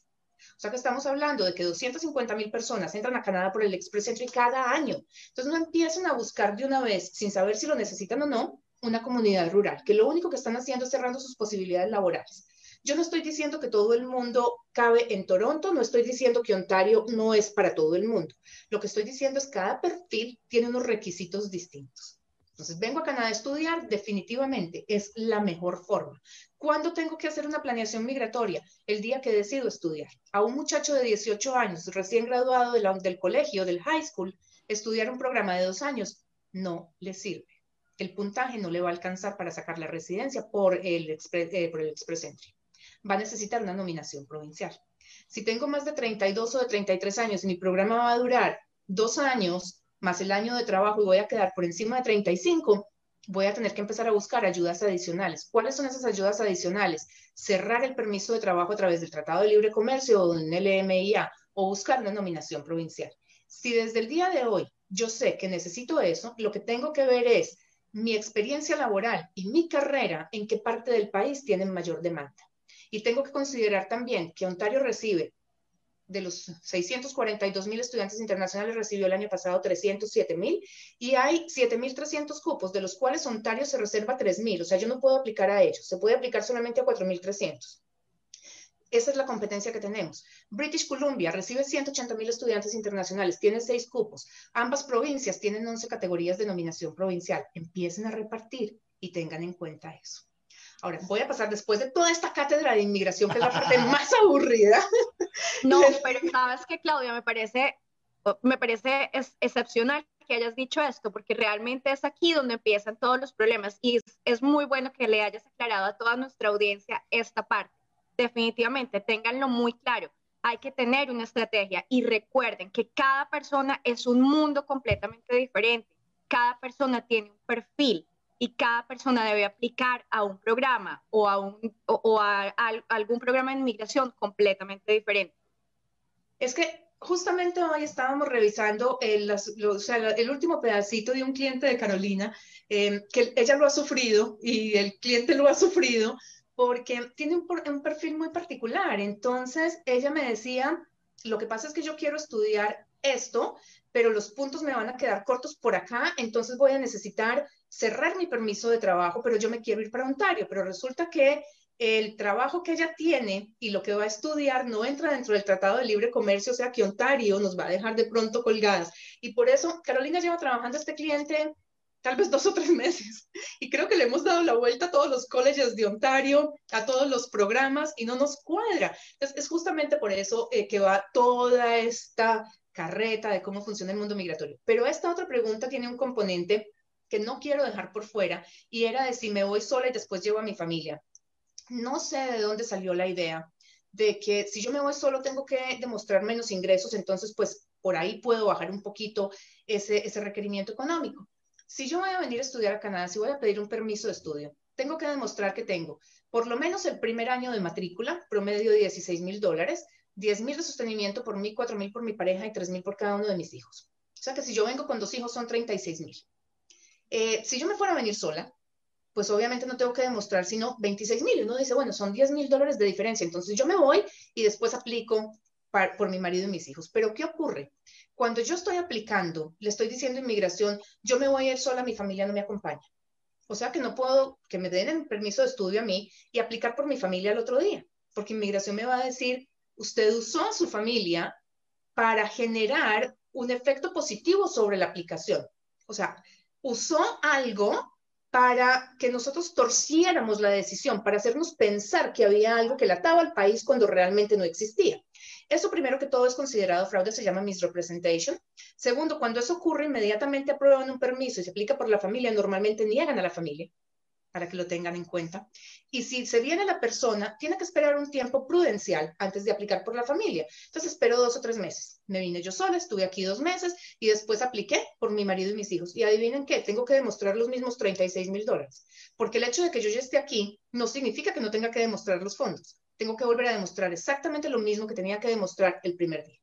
O sea que estamos hablando de que 250 mil personas entran a Canadá por el Express Entry cada año. Entonces no empiecen a buscar de una vez, sin saber si lo necesitan o no, una comunidad rural, que lo único que están haciendo es cerrando sus posibilidades laborales. Yo no estoy diciendo que todo el mundo cabe en Toronto, no estoy diciendo que Ontario no es para todo el mundo. Lo que estoy diciendo es que cada perfil tiene unos requisitos distintos. Entonces, vengo a Canadá a estudiar, definitivamente es la mejor forma. ¿Cuándo tengo que hacer una planeación migratoria? El día que decido estudiar. A un muchacho de 18 años, recién graduado del colegio, del high school, estudiar un programa de dos años no le sirve. El puntaje no le va a alcanzar para sacar la residencia por el, eh, por el Express Entry va a necesitar una nominación provincial. Si tengo más de 32 o de 33 años y mi programa va a durar dos años más el año de trabajo y voy a quedar por encima de 35, voy a tener que empezar a buscar ayudas adicionales. ¿Cuáles son esas ayudas adicionales? Cerrar el permiso de trabajo a través del Tratado de Libre Comercio o un LMIA o buscar una nominación provincial. Si desde el día de hoy yo sé que necesito eso, lo que tengo que ver es mi experiencia laboral y mi carrera en qué parte del país tienen mayor demanda. Y tengo que considerar también que Ontario recibe, de los 642 mil estudiantes internacionales, recibió el año pasado 307 mil y hay 7.300 cupos, de los cuales Ontario se reserva 3.000. O sea, yo no puedo aplicar a ellos, se puede aplicar solamente a 4.300. Esa es la competencia que tenemos. British Columbia recibe 180 mil estudiantes internacionales, tiene seis cupos. Ambas provincias tienen 11 categorías de nominación provincial. Empiecen a repartir y tengan en cuenta eso. Ahora, voy a pasar después de toda esta cátedra de inmigración, que es la parte (laughs) más aburrida. No, pero sabes que, Claudia, me parece, me parece excepcional que hayas dicho esto, porque realmente es aquí donde empiezan todos los problemas y es, es muy bueno que le hayas aclarado a toda nuestra audiencia esta parte. Definitivamente, ténganlo muy claro. Hay que tener una estrategia y recuerden que cada persona es un mundo completamente diferente. Cada persona tiene un perfil y cada persona debe aplicar a un programa o a, un, o, a, algún programa de inmigración completamente diferente. Es que justamente hoy estábamos revisando el, el último pedacito de un cliente de Carolina, em, que ella lo ha sufrido y el cliente lo ha sufrido porque tiene un, un perfil muy particular. Entonces, ella me decía, lo que pasa es que yo quiero estudiar esto, pero los puntos me van a quedar cortos por acá, entonces voy a necesitar cerrar mi permiso de trabajo, pero yo me quiero ir para Ontario, pero resulta que el trabajo que ella tiene y lo que va a estudiar no entra dentro del Tratado de Libre Comercio, o sea que Ontario nos va a dejar de pronto colgadas. Y por eso Carolina lleva trabajando este cliente tal vez dos o tres (laughs) meses. Y creo que le hemos dado la vuelta a todos los colleges de Ontario, a todos los programas y no nos cuadra. Entonces, es justamente por eso eh, que va toda esta carreta de cómo funciona el mundo migratorio. Pero esta otra pregunta tiene un componente que no quiero dejar por fuera y era de si me voy sola y después llevo a mi familia. No sé de dónde salió la idea de que si yo me voy solo tengo que demostrar menos ingresos, entonces pues por ahí puedo bajar un poquito ese, ese requerimiento económico. Si yo voy a venir a estudiar a Canadá, si voy a pedir un permiso de estudio, tengo que demostrar que tengo por lo menos el primer año de matrícula, promedio de 16 mil dólares, 10 mil de sostenimiento por mí, 4 mil por mi pareja y 3 mil por cada uno de mis hijos. O sea que si yo vengo con dos hijos son 36 mil. Eh, si yo me fuera a venir sola, pues obviamente no tengo que demostrar sino 26 mil. Uno dice, bueno, son 10 mil dólares de diferencia. Entonces yo me voy y después aplico por mi marido y mis hijos. Pero ¿qué ocurre? Cuando yo estoy aplicando, le estoy diciendo inmigración, yo me voy a ir sola, mi familia no me acompaña. O sea que no puedo que me den el permiso de estudio a mí y aplicar por mi familia el otro día, porque inmigración me va a decir, usted usó a su familia para generar un efecto positivo sobre la aplicación. O sea, usó algo para que nosotros torciéramos la decisión, para hacernos pensar que había algo que ataba al país cuando realmente no existía. Eso primero que todo es considerado fraude, se llama misrepresentation. Segundo, cuando eso ocurre, inmediatamente aprueban un permiso y se aplica por la familia, normalmente niegan a la familia para que lo tengan en cuenta. Y si se viene la persona, tiene que esperar un tiempo prudencial antes de aplicar por la familia. Entonces espero dos o tres meses. Me vine yo sola, estuve aquí dos meses y después apliqué por mi marido y mis hijos. Y adivinen qué, tengo que demostrar los mismos 36 mil dólares. Porque el hecho de que yo ya esté aquí no significa que no tenga que demostrar los fondos tengo que volver a demostrar exactamente lo mismo que tenía que demostrar el primer día.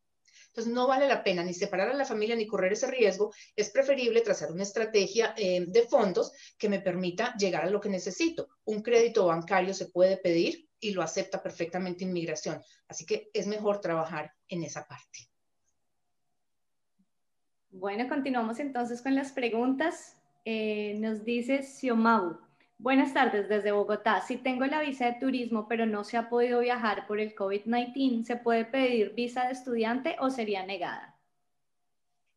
Entonces, no vale la pena ni separar a la familia ni correr ese riesgo. Es preferible trazar una estrategia eh, de fondos que me permita llegar a lo que necesito. Un crédito bancario se puede pedir y lo acepta perfectamente inmigración. Así que es mejor trabajar en esa parte. Bueno, continuamos entonces con las preguntas. Eh, nos dice Xiomau. Buenas tardes desde Bogotá. Si tengo la visa de turismo pero no se ha podido viajar por el COVID-19, ¿se puede pedir visa de estudiante o sería negada?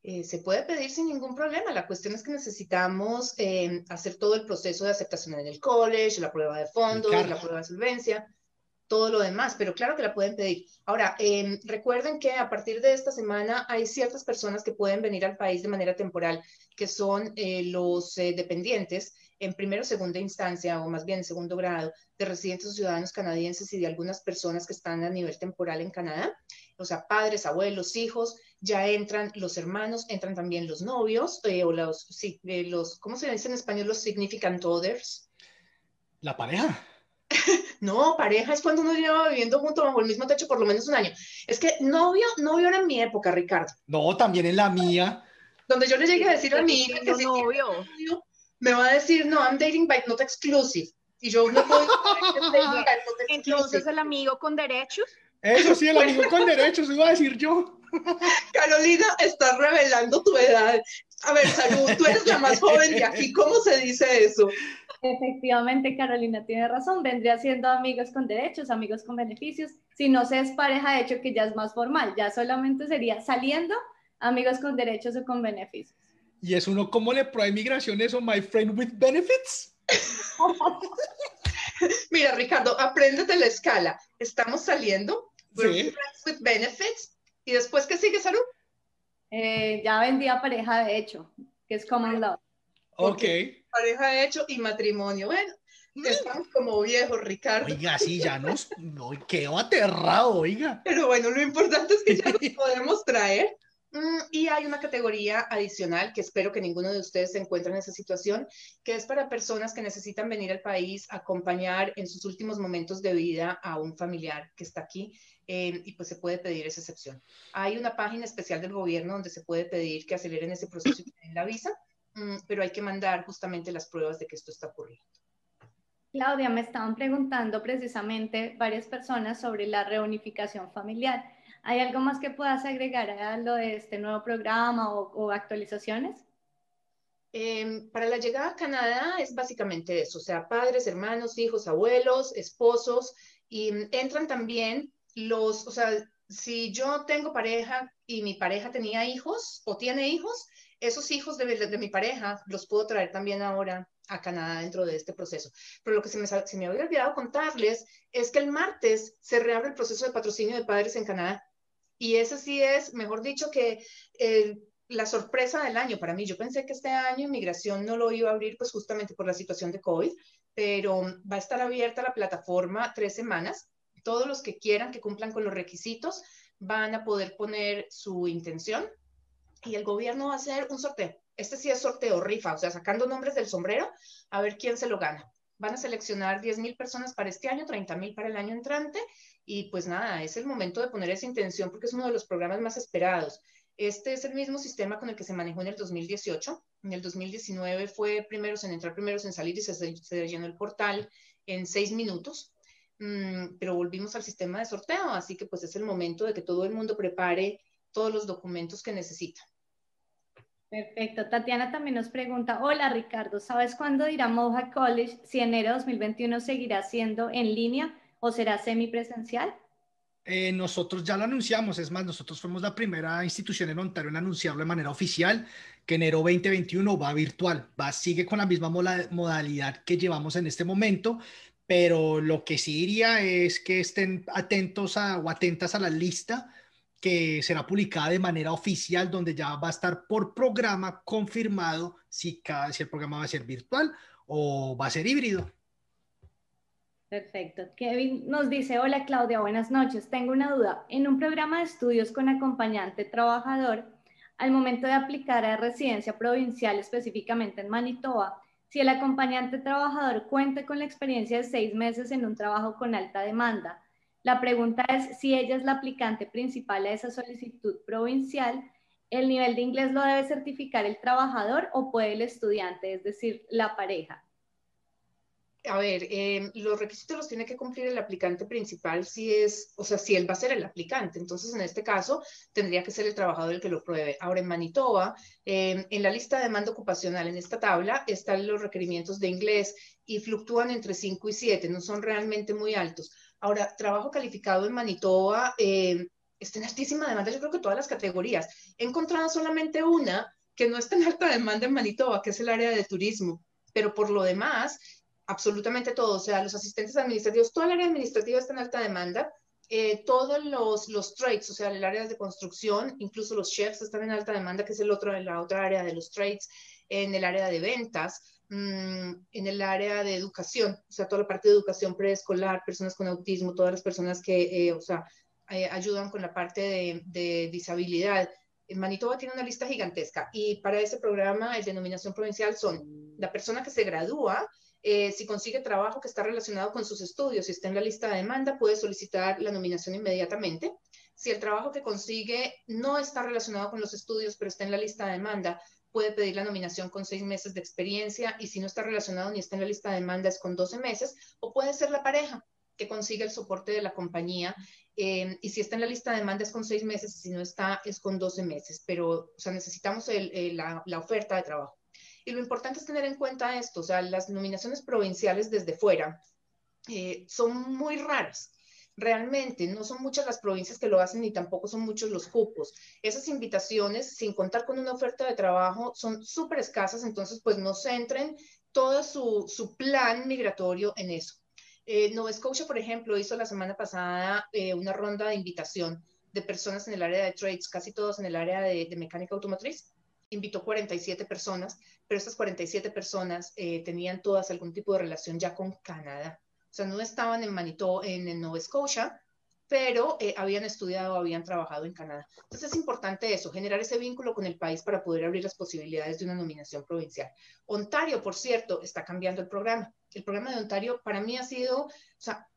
Eh, se puede pedir sin ningún problema. La cuestión es que necesitamos eh, hacer todo el proceso de aceptación en el college, la prueba de fondos, la prueba de solvencia, todo lo demás, pero claro que la pueden pedir. Ahora, em, recuerden que a partir de esta semana hay ciertas personas que pueden venir al país de manera temporal, que son eh, los dependientes en primero o segunda instancia, o más bien en segundo grado, de residentes o ciudadanos canadienses y de algunas personas que están a nivel temporal en Canadá, o sea, padres, abuelos, hijos, ya entran los hermanos, entran también los novios, eh, o los, sí, eh, los, ¿cómo se dice en español? Los significant others. La pareja. (laughs) No, pareja es cuando uno lleva viviendo junto bajo el mismo techo por lo menos un año. Es que novio, novio era en mi época, Ricardo. No, también en la mía. Donde yo le llegué a decir a mi hija que si novio me va a decir, no, I'm dating by not exclusive. Y yo no puedo (laughs) Entonces, el amigo con derechos. Eso sí, el amigo con derechos, iba a decir yo. (laughs) Carolina, estás revelando tu edad. A ver, salud, tú eres la más joven de aquí, ¿cómo se dice eso? Efectivamente, Carolina tiene razón, vendría siendo amigos con derechos, amigos con beneficios. Si no se es pareja, de hecho, que ya es más formal, ya solamente sería saliendo amigos con derechos o con beneficios. Y es uno, ¿cómo le prueba inmigración eso? My friend with benefits. (laughs) Mira, Ricardo, apréndete la escala. Estamos saliendo. Sí. with benefits. ¿Y después qué sigue, Saru? Eh, ya vendía pareja de hecho, que es common law. Ok. Pareja de hecho y matrimonio. Bueno, estamos como viejos, Ricardo. Oiga, sí, ya nos, no, quedo aterrado, oiga. Pero bueno, lo importante es que ya nos (laughs) podemos traer y hay una categoría adicional que espero que ninguno de ustedes se encuentre en esa situación, que es para personas que necesitan venir al país a acompañar en sus últimos momentos de vida a un familiar que está aquí eh, y pues se puede pedir esa excepción. Hay una página especial del gobierno donde se puede pedir que aceleren ese proceso y den la visa, mm, pero hay que mandar justamente las pruebas de que esto está ocurriendo. Claudia, me estaban preguntando precisamente varias personas sobre la reunificación familiar. ¿Hay algo más que puedas agregar a lo de este nuevo programa o, actualizaciones? Em, para la llegada a Canadá es básicamente eso, o sea, padres, hermanos, hijos, abuelos, esposos, y entran también los, o sea, si yo tengo pareja y mi pareja tenía hijos o tiene hijos, esos hijos de, de, mi pareja los puedo traer también ahora a Canadá dentro de este proceso. Pero lo que se me, se me había olvidado contarles es que el martes se reabre el proceso de patrocinio de padres en Canadá. Y ese sí es, mejor dicho, que eh, la sorpresa del año para mí. Yo pensé que este año inmigración no lo iba a abrir pues justamente por la situación de COVID, pero va a estar abierta la plataforma tres semanas todos los que quieran que cumplan con los requisitos van a poder poner su intención y el gobierno va a hacer un sorteo. Este sí es sorteo, rifa, o sea, sacando nombres del sombrero a ver quién se lo gana. Van a seleccionar 10 mil personas para este año, 30 mil para el año entrante y pues nada, es el momento de poner esa intención porque es uno de los programas más esperados. Este es el mismo sistema con el que se manejó en el 2018. En el 2019 fue primeros en entrar, primeros en salir y se, se llenó el portal en seis minutos. Mm, pero volvimos al sistema de sorteo, así que pues es el momento de que todo el mundo prepare todos los documentos que necesita. Perfecto. Tatiana también nos pregunta, hola Ricardo, ¿sabes cuándo irá Mohawk College? Si enero de 2021 seguirá siendo en línea o será semipresencial? Eh, nosotros ya lo anunciamos, es más, nosotros fuimos la primera institución en Ontario en anunciarlo de manera oficial, que enero 2021 va virtual, va, sigue con la misma modalidad que llevamos en este momento, pero lo que sí diría es que estén atentos a, o atentas a la lista que será publicada de manera oficial, donde ya va a estar por programa confirmado si, cada, si el programa va a ser virtual o va a ser híbrido. Perfecto. Kevin nos dice, hola Claudia, buenas noches. Tengo una duda. En un programa de estudios con acompañante trabajador, al momento de aplicar a residencia provincial, específicamente en Manitoba, si el acompañante trabajador cuenta con la experiencia de seis meses en un trabajo con alta demanda. La pregunta es si ella es la aplicante principal a esa solicitud provincial, ¿el nivel de inglés lo debe certificar el trabajador o puede el estudiante, es decir, la pareja? A ver, em, los requisitos los tiene que cumplir el aplicante principal si es, o sea, si él va a ser el aplicante. Entonces, en este caso, tendría que ser el trabajador el que lo pruebe. Ahora, en Manitoba, em, en la lista de demanda ocupacional, en esta tabla, están los requerimientos de inglés y fluctúan entre 5 y 7, no son realmente muy altos. Ahora, trabajo calificado en Manitoba eh, está en altísima demanda, yo creo que todas las categorías. He encontrado solamente una que no está en alta demanda en Manitoba, que es el área de turismo pero por lo demás, absolutamente todo, o sea, los asistentes administrativos, toda el área administrativa está en alta demanda, eh, todos los, los trades, o sea, el área de construcción, incluso los chefs están en alta demanda, que es el otro, la otra área de los trades, en el área de ventas, mm, en el área de educación, o sea, toda la parte de educación preescolar, personas con autismo, todas las personas que, eh, o sea, eh, ayudan con la parte de, de disabilidad. Manitoba tiene una lista gigantesca y para ese programa, el denominación provincial son la persona que se gradúa, eh, si consigue trabajo que está relacionado con sus estudios y está en la lista de demanda, puede solicitar la nominación inmediatamente. Si el trabajo que consigue no está relacionado con los estudios, pero está en la lista de demanda, puede pedir la nominación con seis meses de experiencia y si no está relacionado ni está en la lista de demanda es con 12 meses o puede ser la pareja que consigue el soporte de la compañía eh, y si está en la lista de demanda es con seis meses y si no está es con 12 meses, pero o sea, necesitamos la oferta de trabajo. Y lo importante es tener en cuenta esto, o sea, las nominaciones provinciales desde fuera eh, son muy raras. Realmente no son muchas las provincias que lo hacen ni tampoco son muchos los cupos. Esas invitaciones, sin contar con una oferta de trabajo, son súper escasas, entonces pues no centren todo su, su plan migratorio en eso. Eh, Nova Scotia, por ejemplo, hizo la semana pasada eh, una ronda de invitación de personas en el área de trades, casi todos en el área de, de mecánica automotriz, invitó 47 personas, pero estas 47 personas eh, tenían todas algún tipo de relación ya con Canadá. O sea, no estaban en Manitoba, en, en Nova Scotia, pero eh, habían estudiado, habían trabajado en Canadá. Entonces es importante eso, generar ese vínculo con el país para poder abrir las posibilidades de una nominación provincial. Ontario, por cierto, está cambiando el programa. El programa de Ontario para mí ha sido, o sea,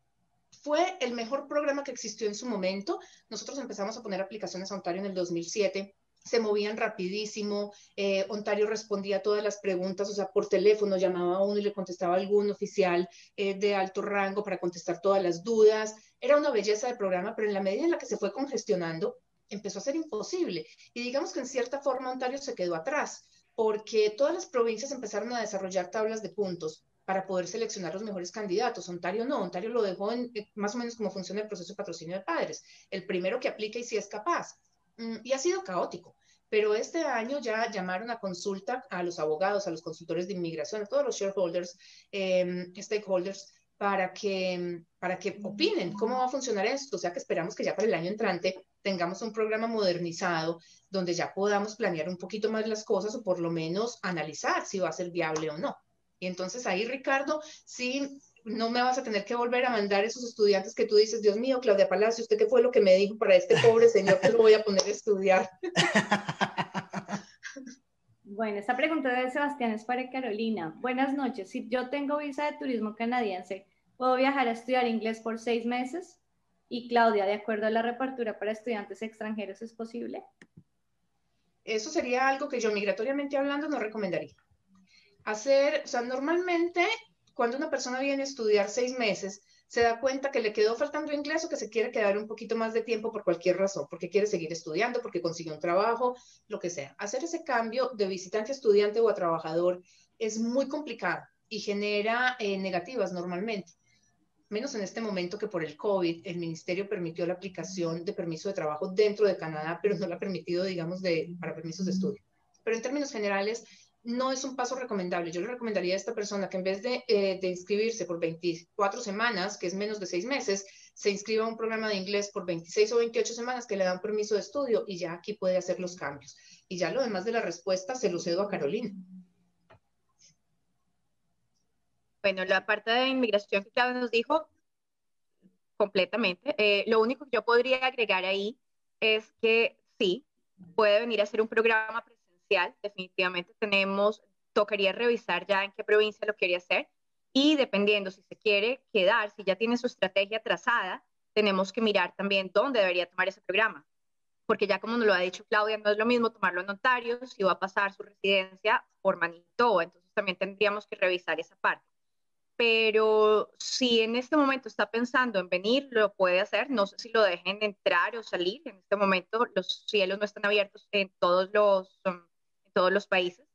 fue el mejor programa que existió en su momento. Nosotros empezamos a poner aplicaciones a Ontario en el 2007 se movían rapidísimo, eh, Ontario respondía a todas las preguntas, o sea, por teléfono llamaba a uno y le contestaba a algún oficial eh, de alto rango para contestar todas las dudas. Era una belleza de programa, pero en la medida en la que se fue congestionando, empezó a ser imposible. Y digamos que en cierta forma Ontario se quedó atrás, porque todas las provincias empezaron a desarrollar tablas de puntos para poder seleccionar los mejores candidatos. Ontario no, Ontario lo dejó en eh, más o menos como funciona el proceso de patrocinio de padres. El primero que aplica y si es capaz. Mm, y ha sido caótico. Pero este año ya llamaron a consulta a los abogados, a los consultores de inmigración, a todos los shareholders, eh, stakeholders, para que, para que opinen cómo va a funcionar esto. O sea que esperamos que ya para el año entrante tengamos un programa modernizado donde ya podamos planear un poquito más las cosas o por lo menos analizar si va a ser viable o no. Y entonces ahí, Ricardo, sí, no me vas a tener que volver a mandar esos estudiantes que tú dices, Dios mío, Claudia Palacio, ¿usted qué fue lo que me dijo para este pobre señor que lo voy a poner a estudiar? (laughs) Bueno, esta pregunta de Sebastián es para Carolina. Buenas noches. Si yo tengo visa de turismo canadiense, ¿puedo viajar a estudiar inglés por seis meses? Y Claudia, de acuerdo a la repartura para estudiantes extranjeros, ¿es posible? Eso sería algo que yo migratoriamente hablando no recomendaría hacer, o sea, normalmente cuando una persona viene a estudiar seis meses, se da cuenta que le quedó faltando inglés o que se quiere quedar un poquito más de tiempo por cualquier razón, porque quiere seguir estudiando, porque consiguió un trabajo, lo que sea. Hacer ese cambio de visitante a estudiante o a trabajador es muy complicado y genera eh, negativas normalmente. Menos en este momento que por el COVID, el ministerio permitió la aplicación de permiso de trabajo dentro de Canadá, pero no lo ha permitido, digamos, de, para permisos de estudio. Pero en términos generales, no es un paso recomendable. Yo le recomendaría a esta persona que en vez eh, de, inscribirse por 24 semanas, que es menos de seis meses, se inscriba a un programa de inglés por 26 o 28 semanas que le dan permiso de estudio y ya aquí puede hacer los cambios. Y ya lo demás de la respuesta se lo cedo a Carolina. Bueno, la parte de inmigración que Claudia nos dijo, completamente. Eh, lo único que yo podría agregar ahí es que sí, puede venir a ser un programa definitivamente tenemos, tocaría revisar ya en qué provincia lo quería hacer y dependiendo si se quiere quedar, si ya tiene su estrategia trazada, tenemos que mirar también dónde debería tomar ese programa. Porque ya como nos lo ha dicho Claudia, no es lo mismo tomarlo en Ontario si va a pasar su residencia por Manitoba. Entonces también tendríamos que revisar esa parte. Pero si en este momento está pensando en venir, lo puede hacer. No sé si lo dejen entrar o salir. En este momento los cielos no están abiertos en todos los um, todos los países,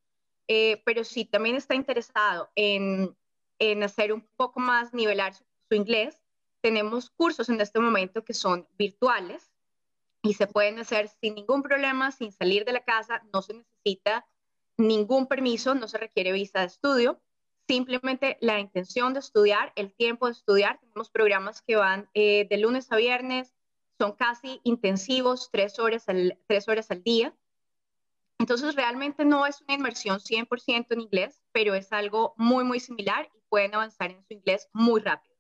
eh, pero si también está interesado en, en, hacer un poco más, nivelar su, inglés, tenemos cursos en este momento que son virtuales y se pueden hacer sin ningún problema, sin salir de la casa, no se necesita ningún permiso, no se requiere visa de estudio, simplemente la intención de estudiar, el tiempo de estudiar. Tenemos programas que van eh, de lunes a viernes, son casi intensivos, tres horas tres horas al día. Entonces, realmente no es una inmersión 100% en inglés, pero es algo muy, muy similar y pueden avanzar en su inglés muy rápido.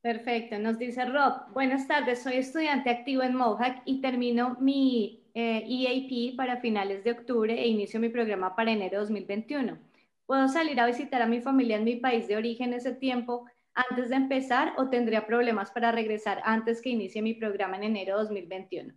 Perfecto, nos dice Rob, buenas tardes, soy estudiante activo en Mohawk y termino mi EAP eh, e para finales de octubre e inicio mi programa para enero de 2021. ¿Puedo salir a visitar a mi familia en mi país de origen ese tiempo antes de empezar o tendría problemas para regresar antes que inicie mi programa en enero de 2021?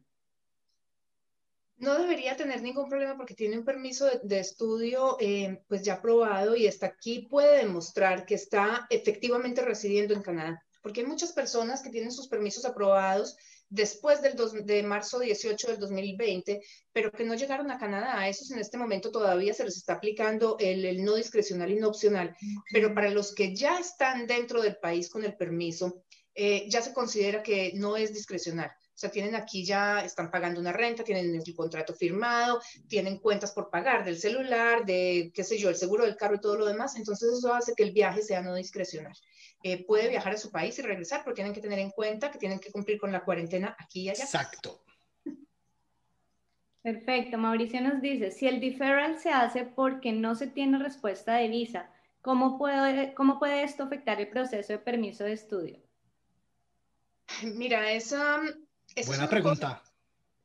No debería tener ningún problema porque tiene un permiso de, estudio eh, pues ya aprobado y hasta aquí puede demostrar que está efectivamente residiendo en Canadá. Porque hay muchas personas que tienen sus permisos aprobados después del de marzo 18 del 2020, pero que no llegaron a Canadá. A esos en este momento todavía se les está aplicando el, no discrecional y no opcional. Pero para los que ya están dentro del país con el permiso, eh, ya se considera que no es discrecional. O sea, tienen aquí ya, están pagando una renta, tienen el contrato firmado, tienen cuentas por pagar del celular, de, qué sé yo, el seguro del carro y todo lo demás. Entonces eso hace que el viaje sea no discrecional. Eh, puede viajar a su país y regresar, pero tienen que tener en cuenta que tienen que cumplir con la cuarentena aquí y allá. Exacto. Perfecto. Mauricio nos dice, si el deferral se hace porque no se tiene respuesta de visa, ¿cómo puede, cómo puede esto afectar el proceso de permiso de estudio? Mira, esa Buena pregunta.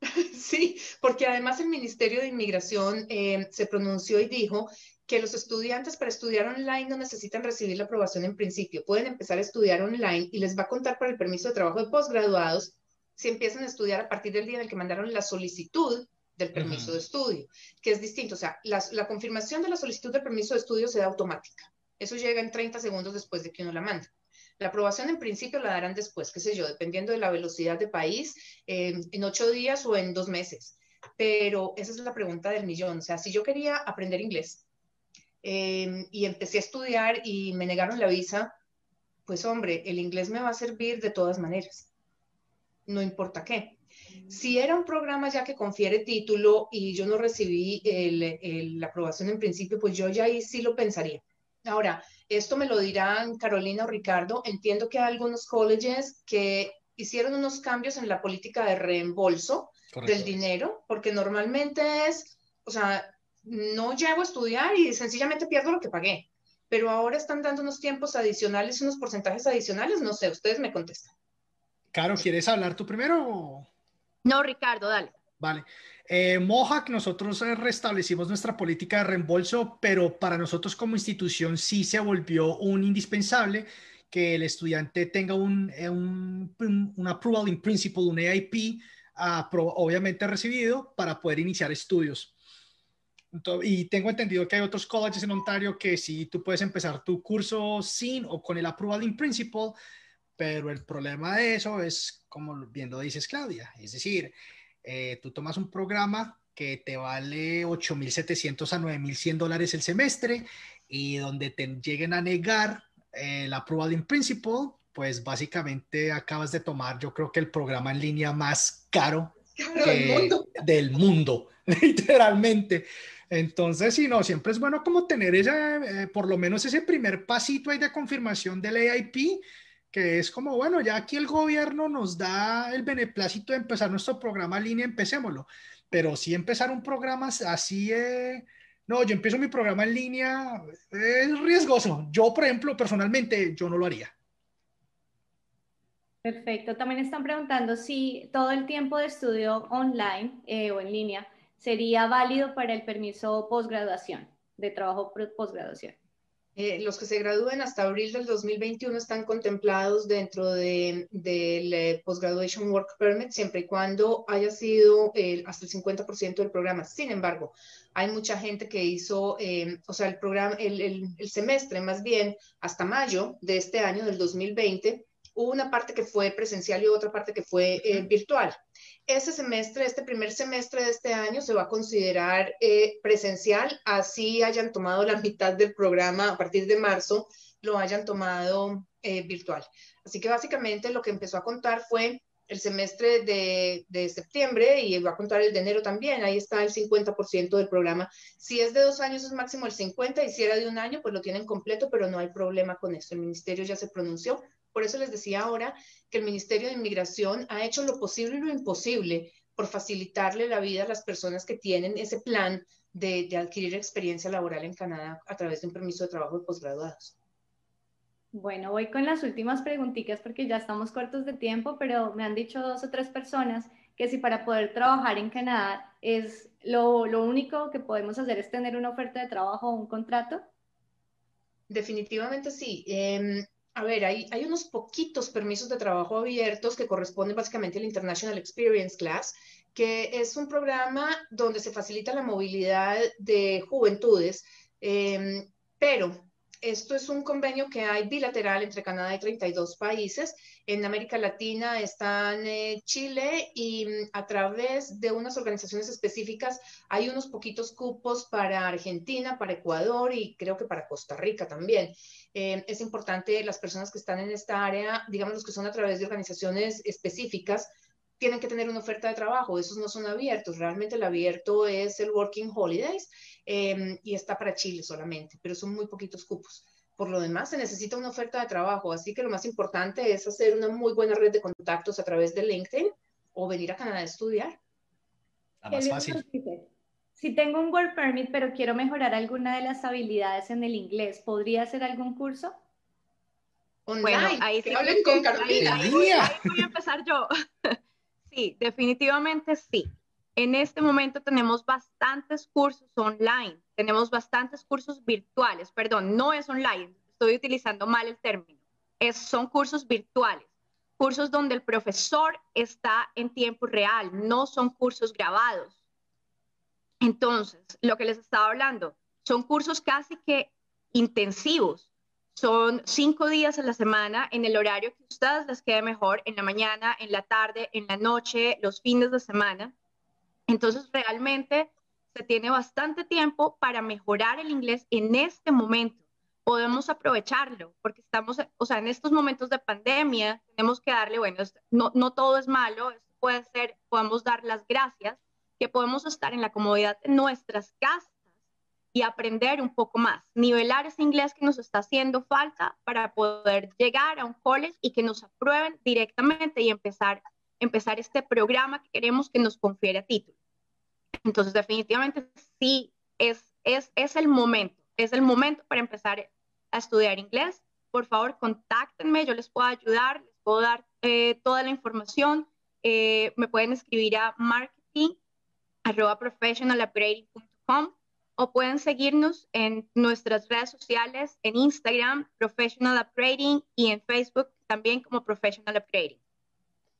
(laughs) Sí, porque además el Ministerio de Inmigración eh, se pronunció y dijo que los estudiantes para estudiar online no necesitan recibir la aprobación en principio. Pueden empezar a estudiar online y les va a contar para el permiso de trabajo de posgraduados si empiezan a estudiar a partir del día en el que mandaron la solicitud del permiso de estudio, que es distinto. O sea, la, la confirmación de la solicitud del permiso de estudio se da automática. Eso llega en 30 segundos después de que uno la manda. La aprobación en principio la darán después, qué sé yo, dependiendo de la velocidad de país, eh, en ocho días o en dos meses. pero esa es la pregunta del millón. O sea, si yo quería aprender inglés em, y empecé a estudiar y me negaron la visa, pues hombre, el inglés me va a servir de todas maneras, no importa qué. Si era un programa ya que confiere título y yo no recibí la aprobación en principio, pues yo ya ahí sí lo pensaría. Ahora, esto me lo dirán Carolina o Ricardo. Entiendo que hay algunos colleges que hicieron unos cambios en la política de reembolso del dinero, porque normalmente es, o sea, no llego a estudiar y sencillamente pierdo lo que pagué. Pero ahora están dando unos tiempos adicionales, unos porcentajes adicionales, no sé, ustedes me contestan. Caro, ¿quieres hablar tú primero? No, Ricardo, dale. Vale. Eh, Mohawk, nosotros eh, restablecimos nuestra política de reembolso, pero para nosotros como institución sí se volvió un indispensable que el estudiante tenga un, eh, un, un approval in principle, un AIP, obviamente recibido para poder iniciar estudios. y tengo entendido que hay otros colleges en Ontario que sí, tú puedes empezar tu curso sin o con el approval in principle, pero el problema de eso es, como bien lo dices Claudia, es decir, eh, tú tomas un programa que te vale 8.700 a 9.100 dólares el semestre y donde te lleguen a negar el approval in principle, pues básicamente acabas de tomar, yo creo que el programa en línea más caro, (laughs) del, mundo. del (laughs) mundo, literalmente. Entonces, sí, no, siempre es bueno como tener ese, eh, por lo menos ese primer pasito ahí de confirmación del AIP, que es como, bueno, ya aquí el gobierno nos da el beneplácito de empezar nuestro programa en línea, empecémoslo. Pero si empezar un programa así, eh, no, yo empiezo mi programa en línea, es riesgoso. Yo, por ejemplo, personalmente, yo no lo haría. Perfecto. También están preguntando si todo el tiempo de estudio online eh, o en línea sería válido para el permiso postgraduación, de trabajo postgraduación. Eh, los que se gradúen hasta abril del 2021 están contemplados dentro del de, eh, Postgraduation Work Permit, siempre y cuando haya sido hasta el 50% del programa. Sin embargo, hay mucha gente que hizo, eh, o sea, el programa, el, el, semestre más bien, hasta mayo de este año, del 2020, hubo una parte que fue presencial y otra parte que fue virtual ese semestre, este primer semestre de este año se va a considerar eh, presencial, así hayan tomado la mitad del programa a partir de marzo, lo hayan tomado eh, virtual. Así que básicamente lo que empezó a contar fue el semestre de, de, septiembre y va a contar el de enero también. Ahí está el 50% del programa. Si es de dos años es máximo el 50 y si era de un año pues lo tienen completo, pero no hay problema con eso. El ministerio ya se pronunció por eso les decía ahora que el Ministerio de Inmigración ha hecho lo posible y lo imposible por facilitarle la vida a las personas que tienen ese plan de, adquirir experiencia laboral en Canadá a través de un permiso de trabajo de posgraduados. Bueno, voy con las últimas preguntitas porque ya estamos cortos de tiempo, pero me han dicho dos o tres personas que si para poder trabajar en Canadá es lo, lo único que podemos hacer es tener una oferta de trabajo o un contrato. Definitivamente sí. Eh, a ver, hay, unos poquitos permisos de trabajo abiertos que corresponden básicamente al International Experience Class, que es un programa donde se facilita la movilidad de juventudes, em, pero esto es un convenio que hay bilateral entre Canadá y 32 países. En América Latina están eh, Chile y mm, a través de unas organizaciones específicas hay unos poquitos cupos para Argentina, para Ecuador y creo que para Costa Rica también. Eh, es importante las personas que están en esta área, digamos los que son a través de organizaciones específicas, tienen que tener una oferta de trabajo, esos no son abiertos, realmente el abierto es el Working Holidays em, y está para Chile solamente, pero son muy poquitos cupos. Por lo demás, se necesita una oferta de trabajo, así que lo más importante es hacer una muy buena red de contactos a través de LinkedIn o venir a Canadá a estudiar. La más fácil. Si tengo un Work Permit, pero quiero mejorar alguna de las habilidades en el inglés, ¿podría hacer algún curso? Bueno, ahí sí. hablen con Carolina. ahí voy a empezar yo. (laughs) Sí, definitivamente sí. En este momento tenemos bastantes cursos online, tenemos bastantes cursos virtuales, perdón, no es online, estoy utilizando mal el término, son cursos virtuales, cursos donde el profesor está en tiempo real, no son cursos grabados. Entonces, lo que les estaba hablando, son cursos casi que intensivos, son cinco días a la semana en el horario que a ustedes les quede mejor, en la mañana, en la tarde, en la noche, los fines de semana. Entonces, realmente se tiene bastante tiempo para mejorar el inglés en este momento. Podemos aprovecharlo porque estamos, o sea, en estos momentos de pandemia tenemos que darle, bueno, no, no todo es malo, puede ser, podemos dar las gracias, que podemos estar en la comodidad de nuestras casas y aprender un poco más, nivelar ese inglés que nos está haciendo falta para poder llegar a un college y que nos aprueben directamente y empezar, empezar este programa que queremos que nos confiere título. Entonces, definitivamente sí, es, es, es el momento, es el momento para empezar a estudiar inglés. Por favor, contáctenme, yo les puedo ayudar, les puedo dar eh, toda la información. Eh, me pueden escribir a marketing o pueden seguirnos en nuestras redes sociales, en Instagram, Professional Upgrading y en Facebook también como Professional Upgrading.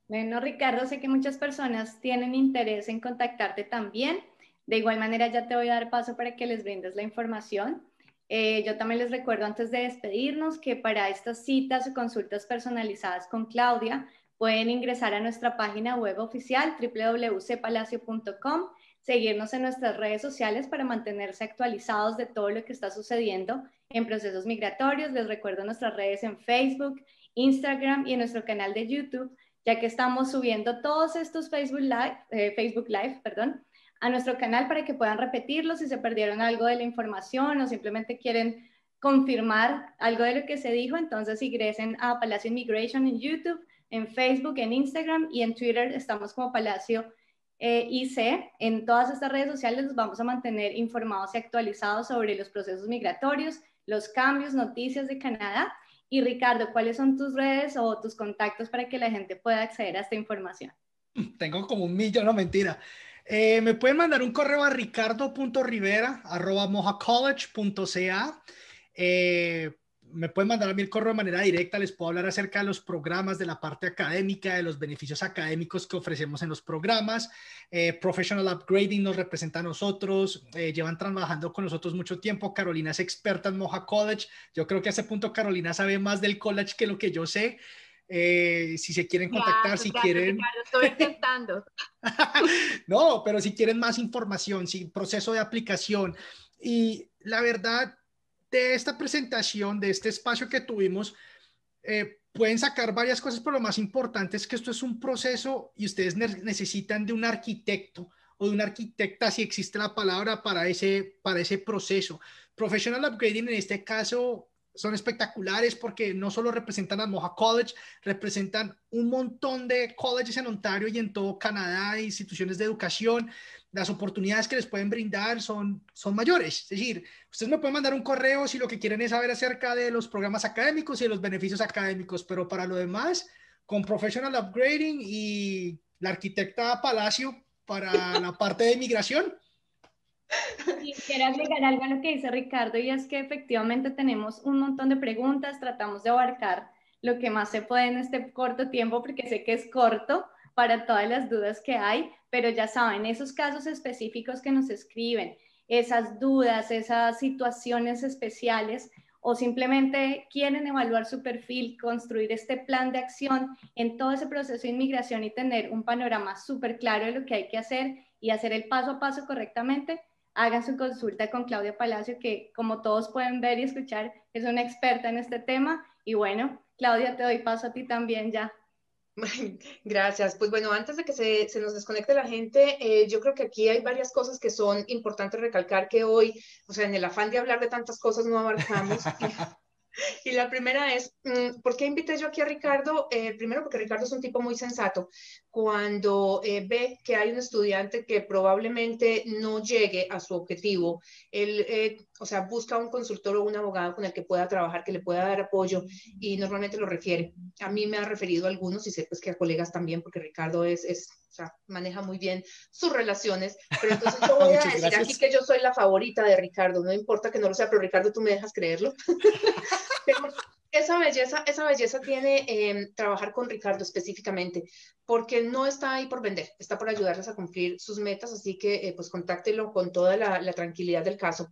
Bueno, Ricardo, sé que muchas personas tienen interés en contactarte también. De igual manera, ya te voy a dar paso para que les brindes la información. Eh, yo también les recuerdo antes de despedirnos que para estas citas o consultas personalizadas con Claudia pueden ingresar a nuestra página web oficial www.cpalacio.com, seguirnos en nuestras redes sociales para mantenerse actualizados de todo lo que está sucediendo en procesos migratorios. Les recuerdo nuestras redes en Facebook, Instagram y en nuestro canal de YouTube ya que estamos subiendo todos estos Facebook Live, eh, Facebook Live perdón, a nuestro canal para que puedan repetirlos si se perdieron algo de la información o simplemente quieren confirmar algo de lo que se dijo, entonces ingresen a Palacio Immigration en YouTube, en Facebook, en Instagram y en Twitter estamos como Palacio eh, IC. En todas estas redes sociales los vamos a mantener informados y actualizados sobre los procesos migratorios, los cambios, noticias de Canadá y Ricardo, ¿cuáles son tus redes o tus contactos para que la gente pueda acceder a esta información? (laughs) Tengo como un millón, no mentira. Eh, me pueden mandar un correo a ricardo.rivera.mojacollege.ca. Eh, me pueden mandar a mí el correo de manera directa, les puedo hablar acerca de los programas, de la parte académica, de los beneficios académicos que ofrecemos en los programas. Eh, Professional Upgrading nos representa a nosotros, eh, llevan trabajando con nosotros mucho tiempo. Carolina es experta en Moja College. Yo creo que a ese punto Carolina sabe más del college que lo que yo sé. Eh, si se quieren contactar, si quieren. estoy intentando. (laughs) no, pero si quieren más información, si proceso de aplicación. Y la verdad, de esta presentación, de este espacio que tuvimos, eh, pueden sacar varias cosas, pero lo más importante es que esto es un proceso y ustedes necesitan de un arquitecto o de una arquitecta, si existe la palabra, para ese, para ese proceso. Professional Upgrading en este caso son espectaculares porque no solo representan a Moja College, representan un montón de colleges en Ontario y en todo Canadá, instituciones de educación las oportunidades que les pueden brindar son, son mayores. Es decir, ustedes me pueden mandar un correo si lo que quieren es saber acerca de los programas académicos y de los beneficios académicos, pero para lo demás, con Professional Upgrading y la arquitecta Palacio para la parte de migración. Quiero agregar algo a lo que dice Ricardo y es que efectivamente tenemos un montón de preguntas, tratamos de abarcar lo que más se puede en este corto tiempo porque sé que es corto, para todas las dudas que hay, pero ya saben, esos casos específicos que nos escriben, esas dudas, esas situaciones especiales o simplemente quieren evaluar su perfil, construir este plan de acción en todo ese proceso de inmigración y tener un panorama súper claro de lo que hay que hacer y hacer el paso a paso correctamente, hagan su consulta con Claudia Palacio, que como todos pueden ver y escuchar, es una experta en este tema. Y bueno, Claudia, te doy paso a ti también ya. (laughs) Gracias. Pues bueno, antes de que se, se nos desconecte la gente, eh, yo creo que aquí hay varias cosas que son importantes recalcar que hoy, o sea, en el afán de hablar de tantas cosas no abarcamos. (laughs) Y la primera es, mm, ¿por qué invité yo aquí a Ricardo? Eh, primero porque Ricardo es un tipo muy sensato. Cuando eh, ve que hay un estudiante que probablemente no llegue a su objetivo, él, eh, o sea, busca un consultor o un abogado con el que pueda trabajar, que le pueda dar apoyo y normalmente lo refiere. A mí me ha referido a algunos y sé pues que a colegas también, porque Ricardo es, es o sea, maneja muy bien sus relaciones, pero entonces yo (laughs) voy a decir aquí que yo soy la favorita de Ricardo, no importa que no lo sea, pero Ricardo, tú me dejas creerlo. (laughs) (laughs) esa belleza, esa belleza tiene eh, trabajar con Ricardo específicamente, porque no está ahí por vender, está por ayudarles a cumplir sus metas, así que eh, pues contáctelo con toda la, tranquilidad del caso.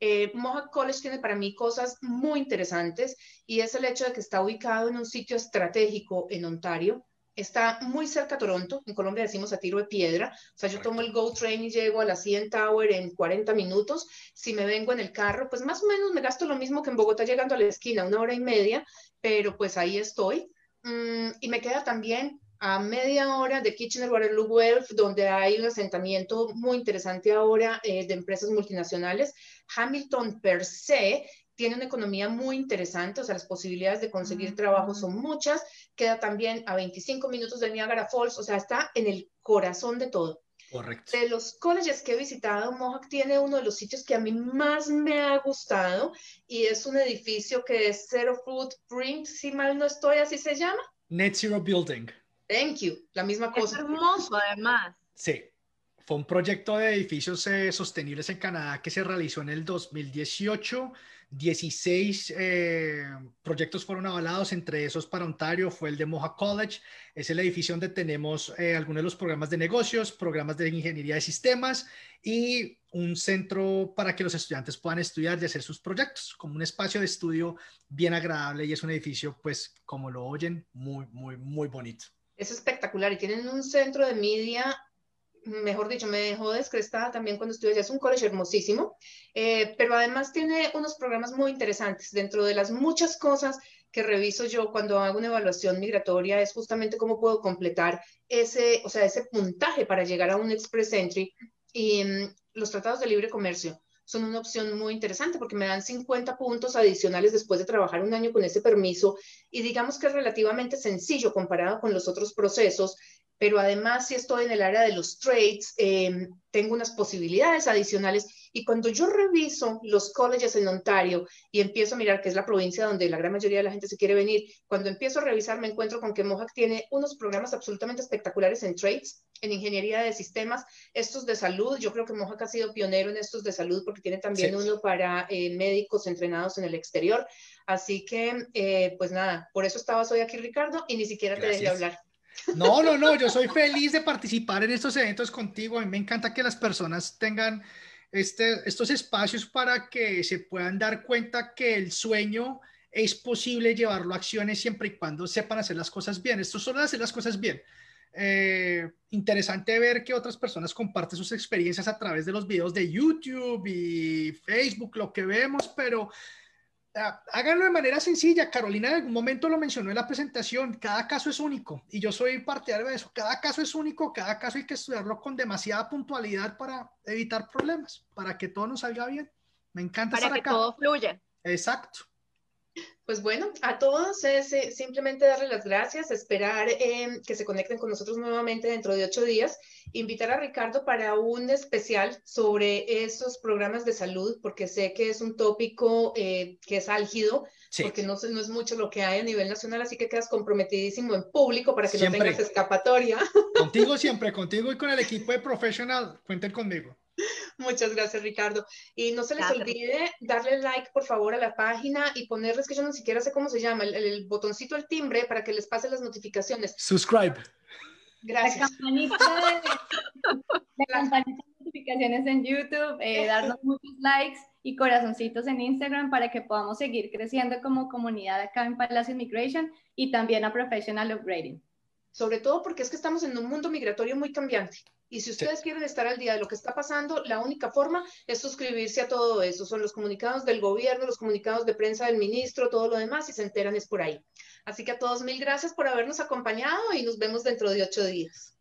Eh, Mohawk College tiene para mí cosas muy interesantes y es el hecho de que está ubicado en un sitio estratégico en Ontario, Está muy cerca a Toronto, en Colombia decimos a tiro de piedra. O sea, yo tomo el GO Train y llego a la CN Tower en 40 minutos. Si me vengo en el carro, pues más o menos me gasto lo mismo que en Bogotá llegando a la esquina, una hora y media, pero pues ahí estoy. Mm, y me queda también a media hora de Kitchener-Waterloo Guelph, donde hay un asentamiento muy interesante ahora eh, de empresas multinacionales. Hamilton per se tiene una economía muy interesante, o sea, las posibilidades de conseguir trabajo son muchas. Queda también a 25 minutos de Niagara Falls, o sea, está en el corazón de todo. Correcto. De los colleges que he visitado, Mohawk tiene uno de los sitios que a mí más me ha gustado y es un edificio que es Zero Footprint, si mal no estoy, así se llama. Net Zero Building. Thank you, la misma cosa. Es hermoso, además. Sí, fue un proyecto de edificios eh, sostenibles en Canadá que se realizó en el 2018. 16 eh, proyectos fueron avalados, entre esos para Ontario fue el de Mohawk College. Es el edificio donde tenemos eh, algunos de los programas de negocios, programas de ingeniería de sistemas y un centro para que los estudiantes puedan estudiar y hacer sus proyectos, como un espacio de estudio bien agradable y es un edificio, pues, como lo oyen, muy, muy, muy bonito. Es espectacular y tienen un centro de media, mejor dicho, me dejó descrestada también cuando allá. Es un college hermosísimo, eh, pero además tiene unos programas muy interesantes. Dentro de las muchas cosas que reviso yo cuando hago una evaluación migratoria es justamente cómo puedo completar ese, o sea, ese puntaje para llegar a un Express Entry y mm, los tratados de libre comercio son una opción muy interesante porque me dan 50 puntos adicionales después de trabajar un año con ese permiso y digamos que es relativamente sencillo comparado con los otros procesos, pero además si estoy en el área de los trades, eh, tengo unas posibilidades adicionales y cuando yo reviso los colleges en Ontario y empiezo a mirar que es la provincia donde la gran mayoría de la gente se quiere venir, cuando empiezo a revisar me encuentro con que Mohawk tiene unos programas absolutamente espectaculares en trades, en ingeniería de sistemas, estos de salud. Yo creo que Mohawk ha sido pionero en estos de salud porque tiene también uno para eh, médicos entrenados en el exterior. Así que, eh, pues nada, por eso estabas hoy aquí, Ricardo, y ni siquiera te dejé hablar. No, no, no, yo soy feliz de participar en estos eventos contigo. A mí me encanta que las personas tengan este, estos espacios para que se puedan dar cuenta que el sueño es posible llevarlo a acciones siempre y cuando sepan hacer las cosas bien. Esto solo hacer las cosas bien. Eh, interesante ver que otras personas comparten sus experiencias a través de los videos de YouTube y Facebook, lo que vemos, pero háganlo de manera sencilla. Carolina en algún momento lo mencionó en la presentación. Cada caso es único y yo soy partidario de eso. Cada caso es único, cada caso hay que estudiarlo con demasiada puntualidad para evitar problemas, para que todo nos salga bien. Me encanta para que todo fluya. Exacto. Pues bueno, a todos es eh, simplemente darle las gracias, esperar em, que se conecten con nosotros nuevamente dentro de ocho días, invitar a Ricardo para un especial sobre esos programas de salud, porque sé que es un tópico eh, que es álgido, porque no, no es mucho lo que hay a nivel nacional, así que quedas comprometidísimo en público para que no tengas escapatoria. (laughs) Contigo siempre, contigo y con el equipo de Professional, cuenten conmigo. (laughs) Muchas gracias, Ricardo. Y no se les olvide darle like, por favor, a la página y ponerles, que yo no siquiera sé cómo se llama, el, botoncito al timbre para que les pase las notificaciones. Subscribe. Gracias. La campanita de, notificaciones en YouTube, eh, darnos muchos likes y corazoncitos en Instagram para que podamos seguir creciendo como comunidad acá en Palacio Immigration y también a Professional Upgrading. Sobre todo porque es que estamos en un mundo migratorio muy cambiante. Y si ustedes quieren estar al día de lo que está pasando, la única forma es suscribirse a todo eso. Son los comunicados del gobierno, los comunicados de prensa del ministro, todo lo demás, y se enteran es por ahí. Así que a todos mil gracias por habernos acompañado y nos vemos dentro de ocho días.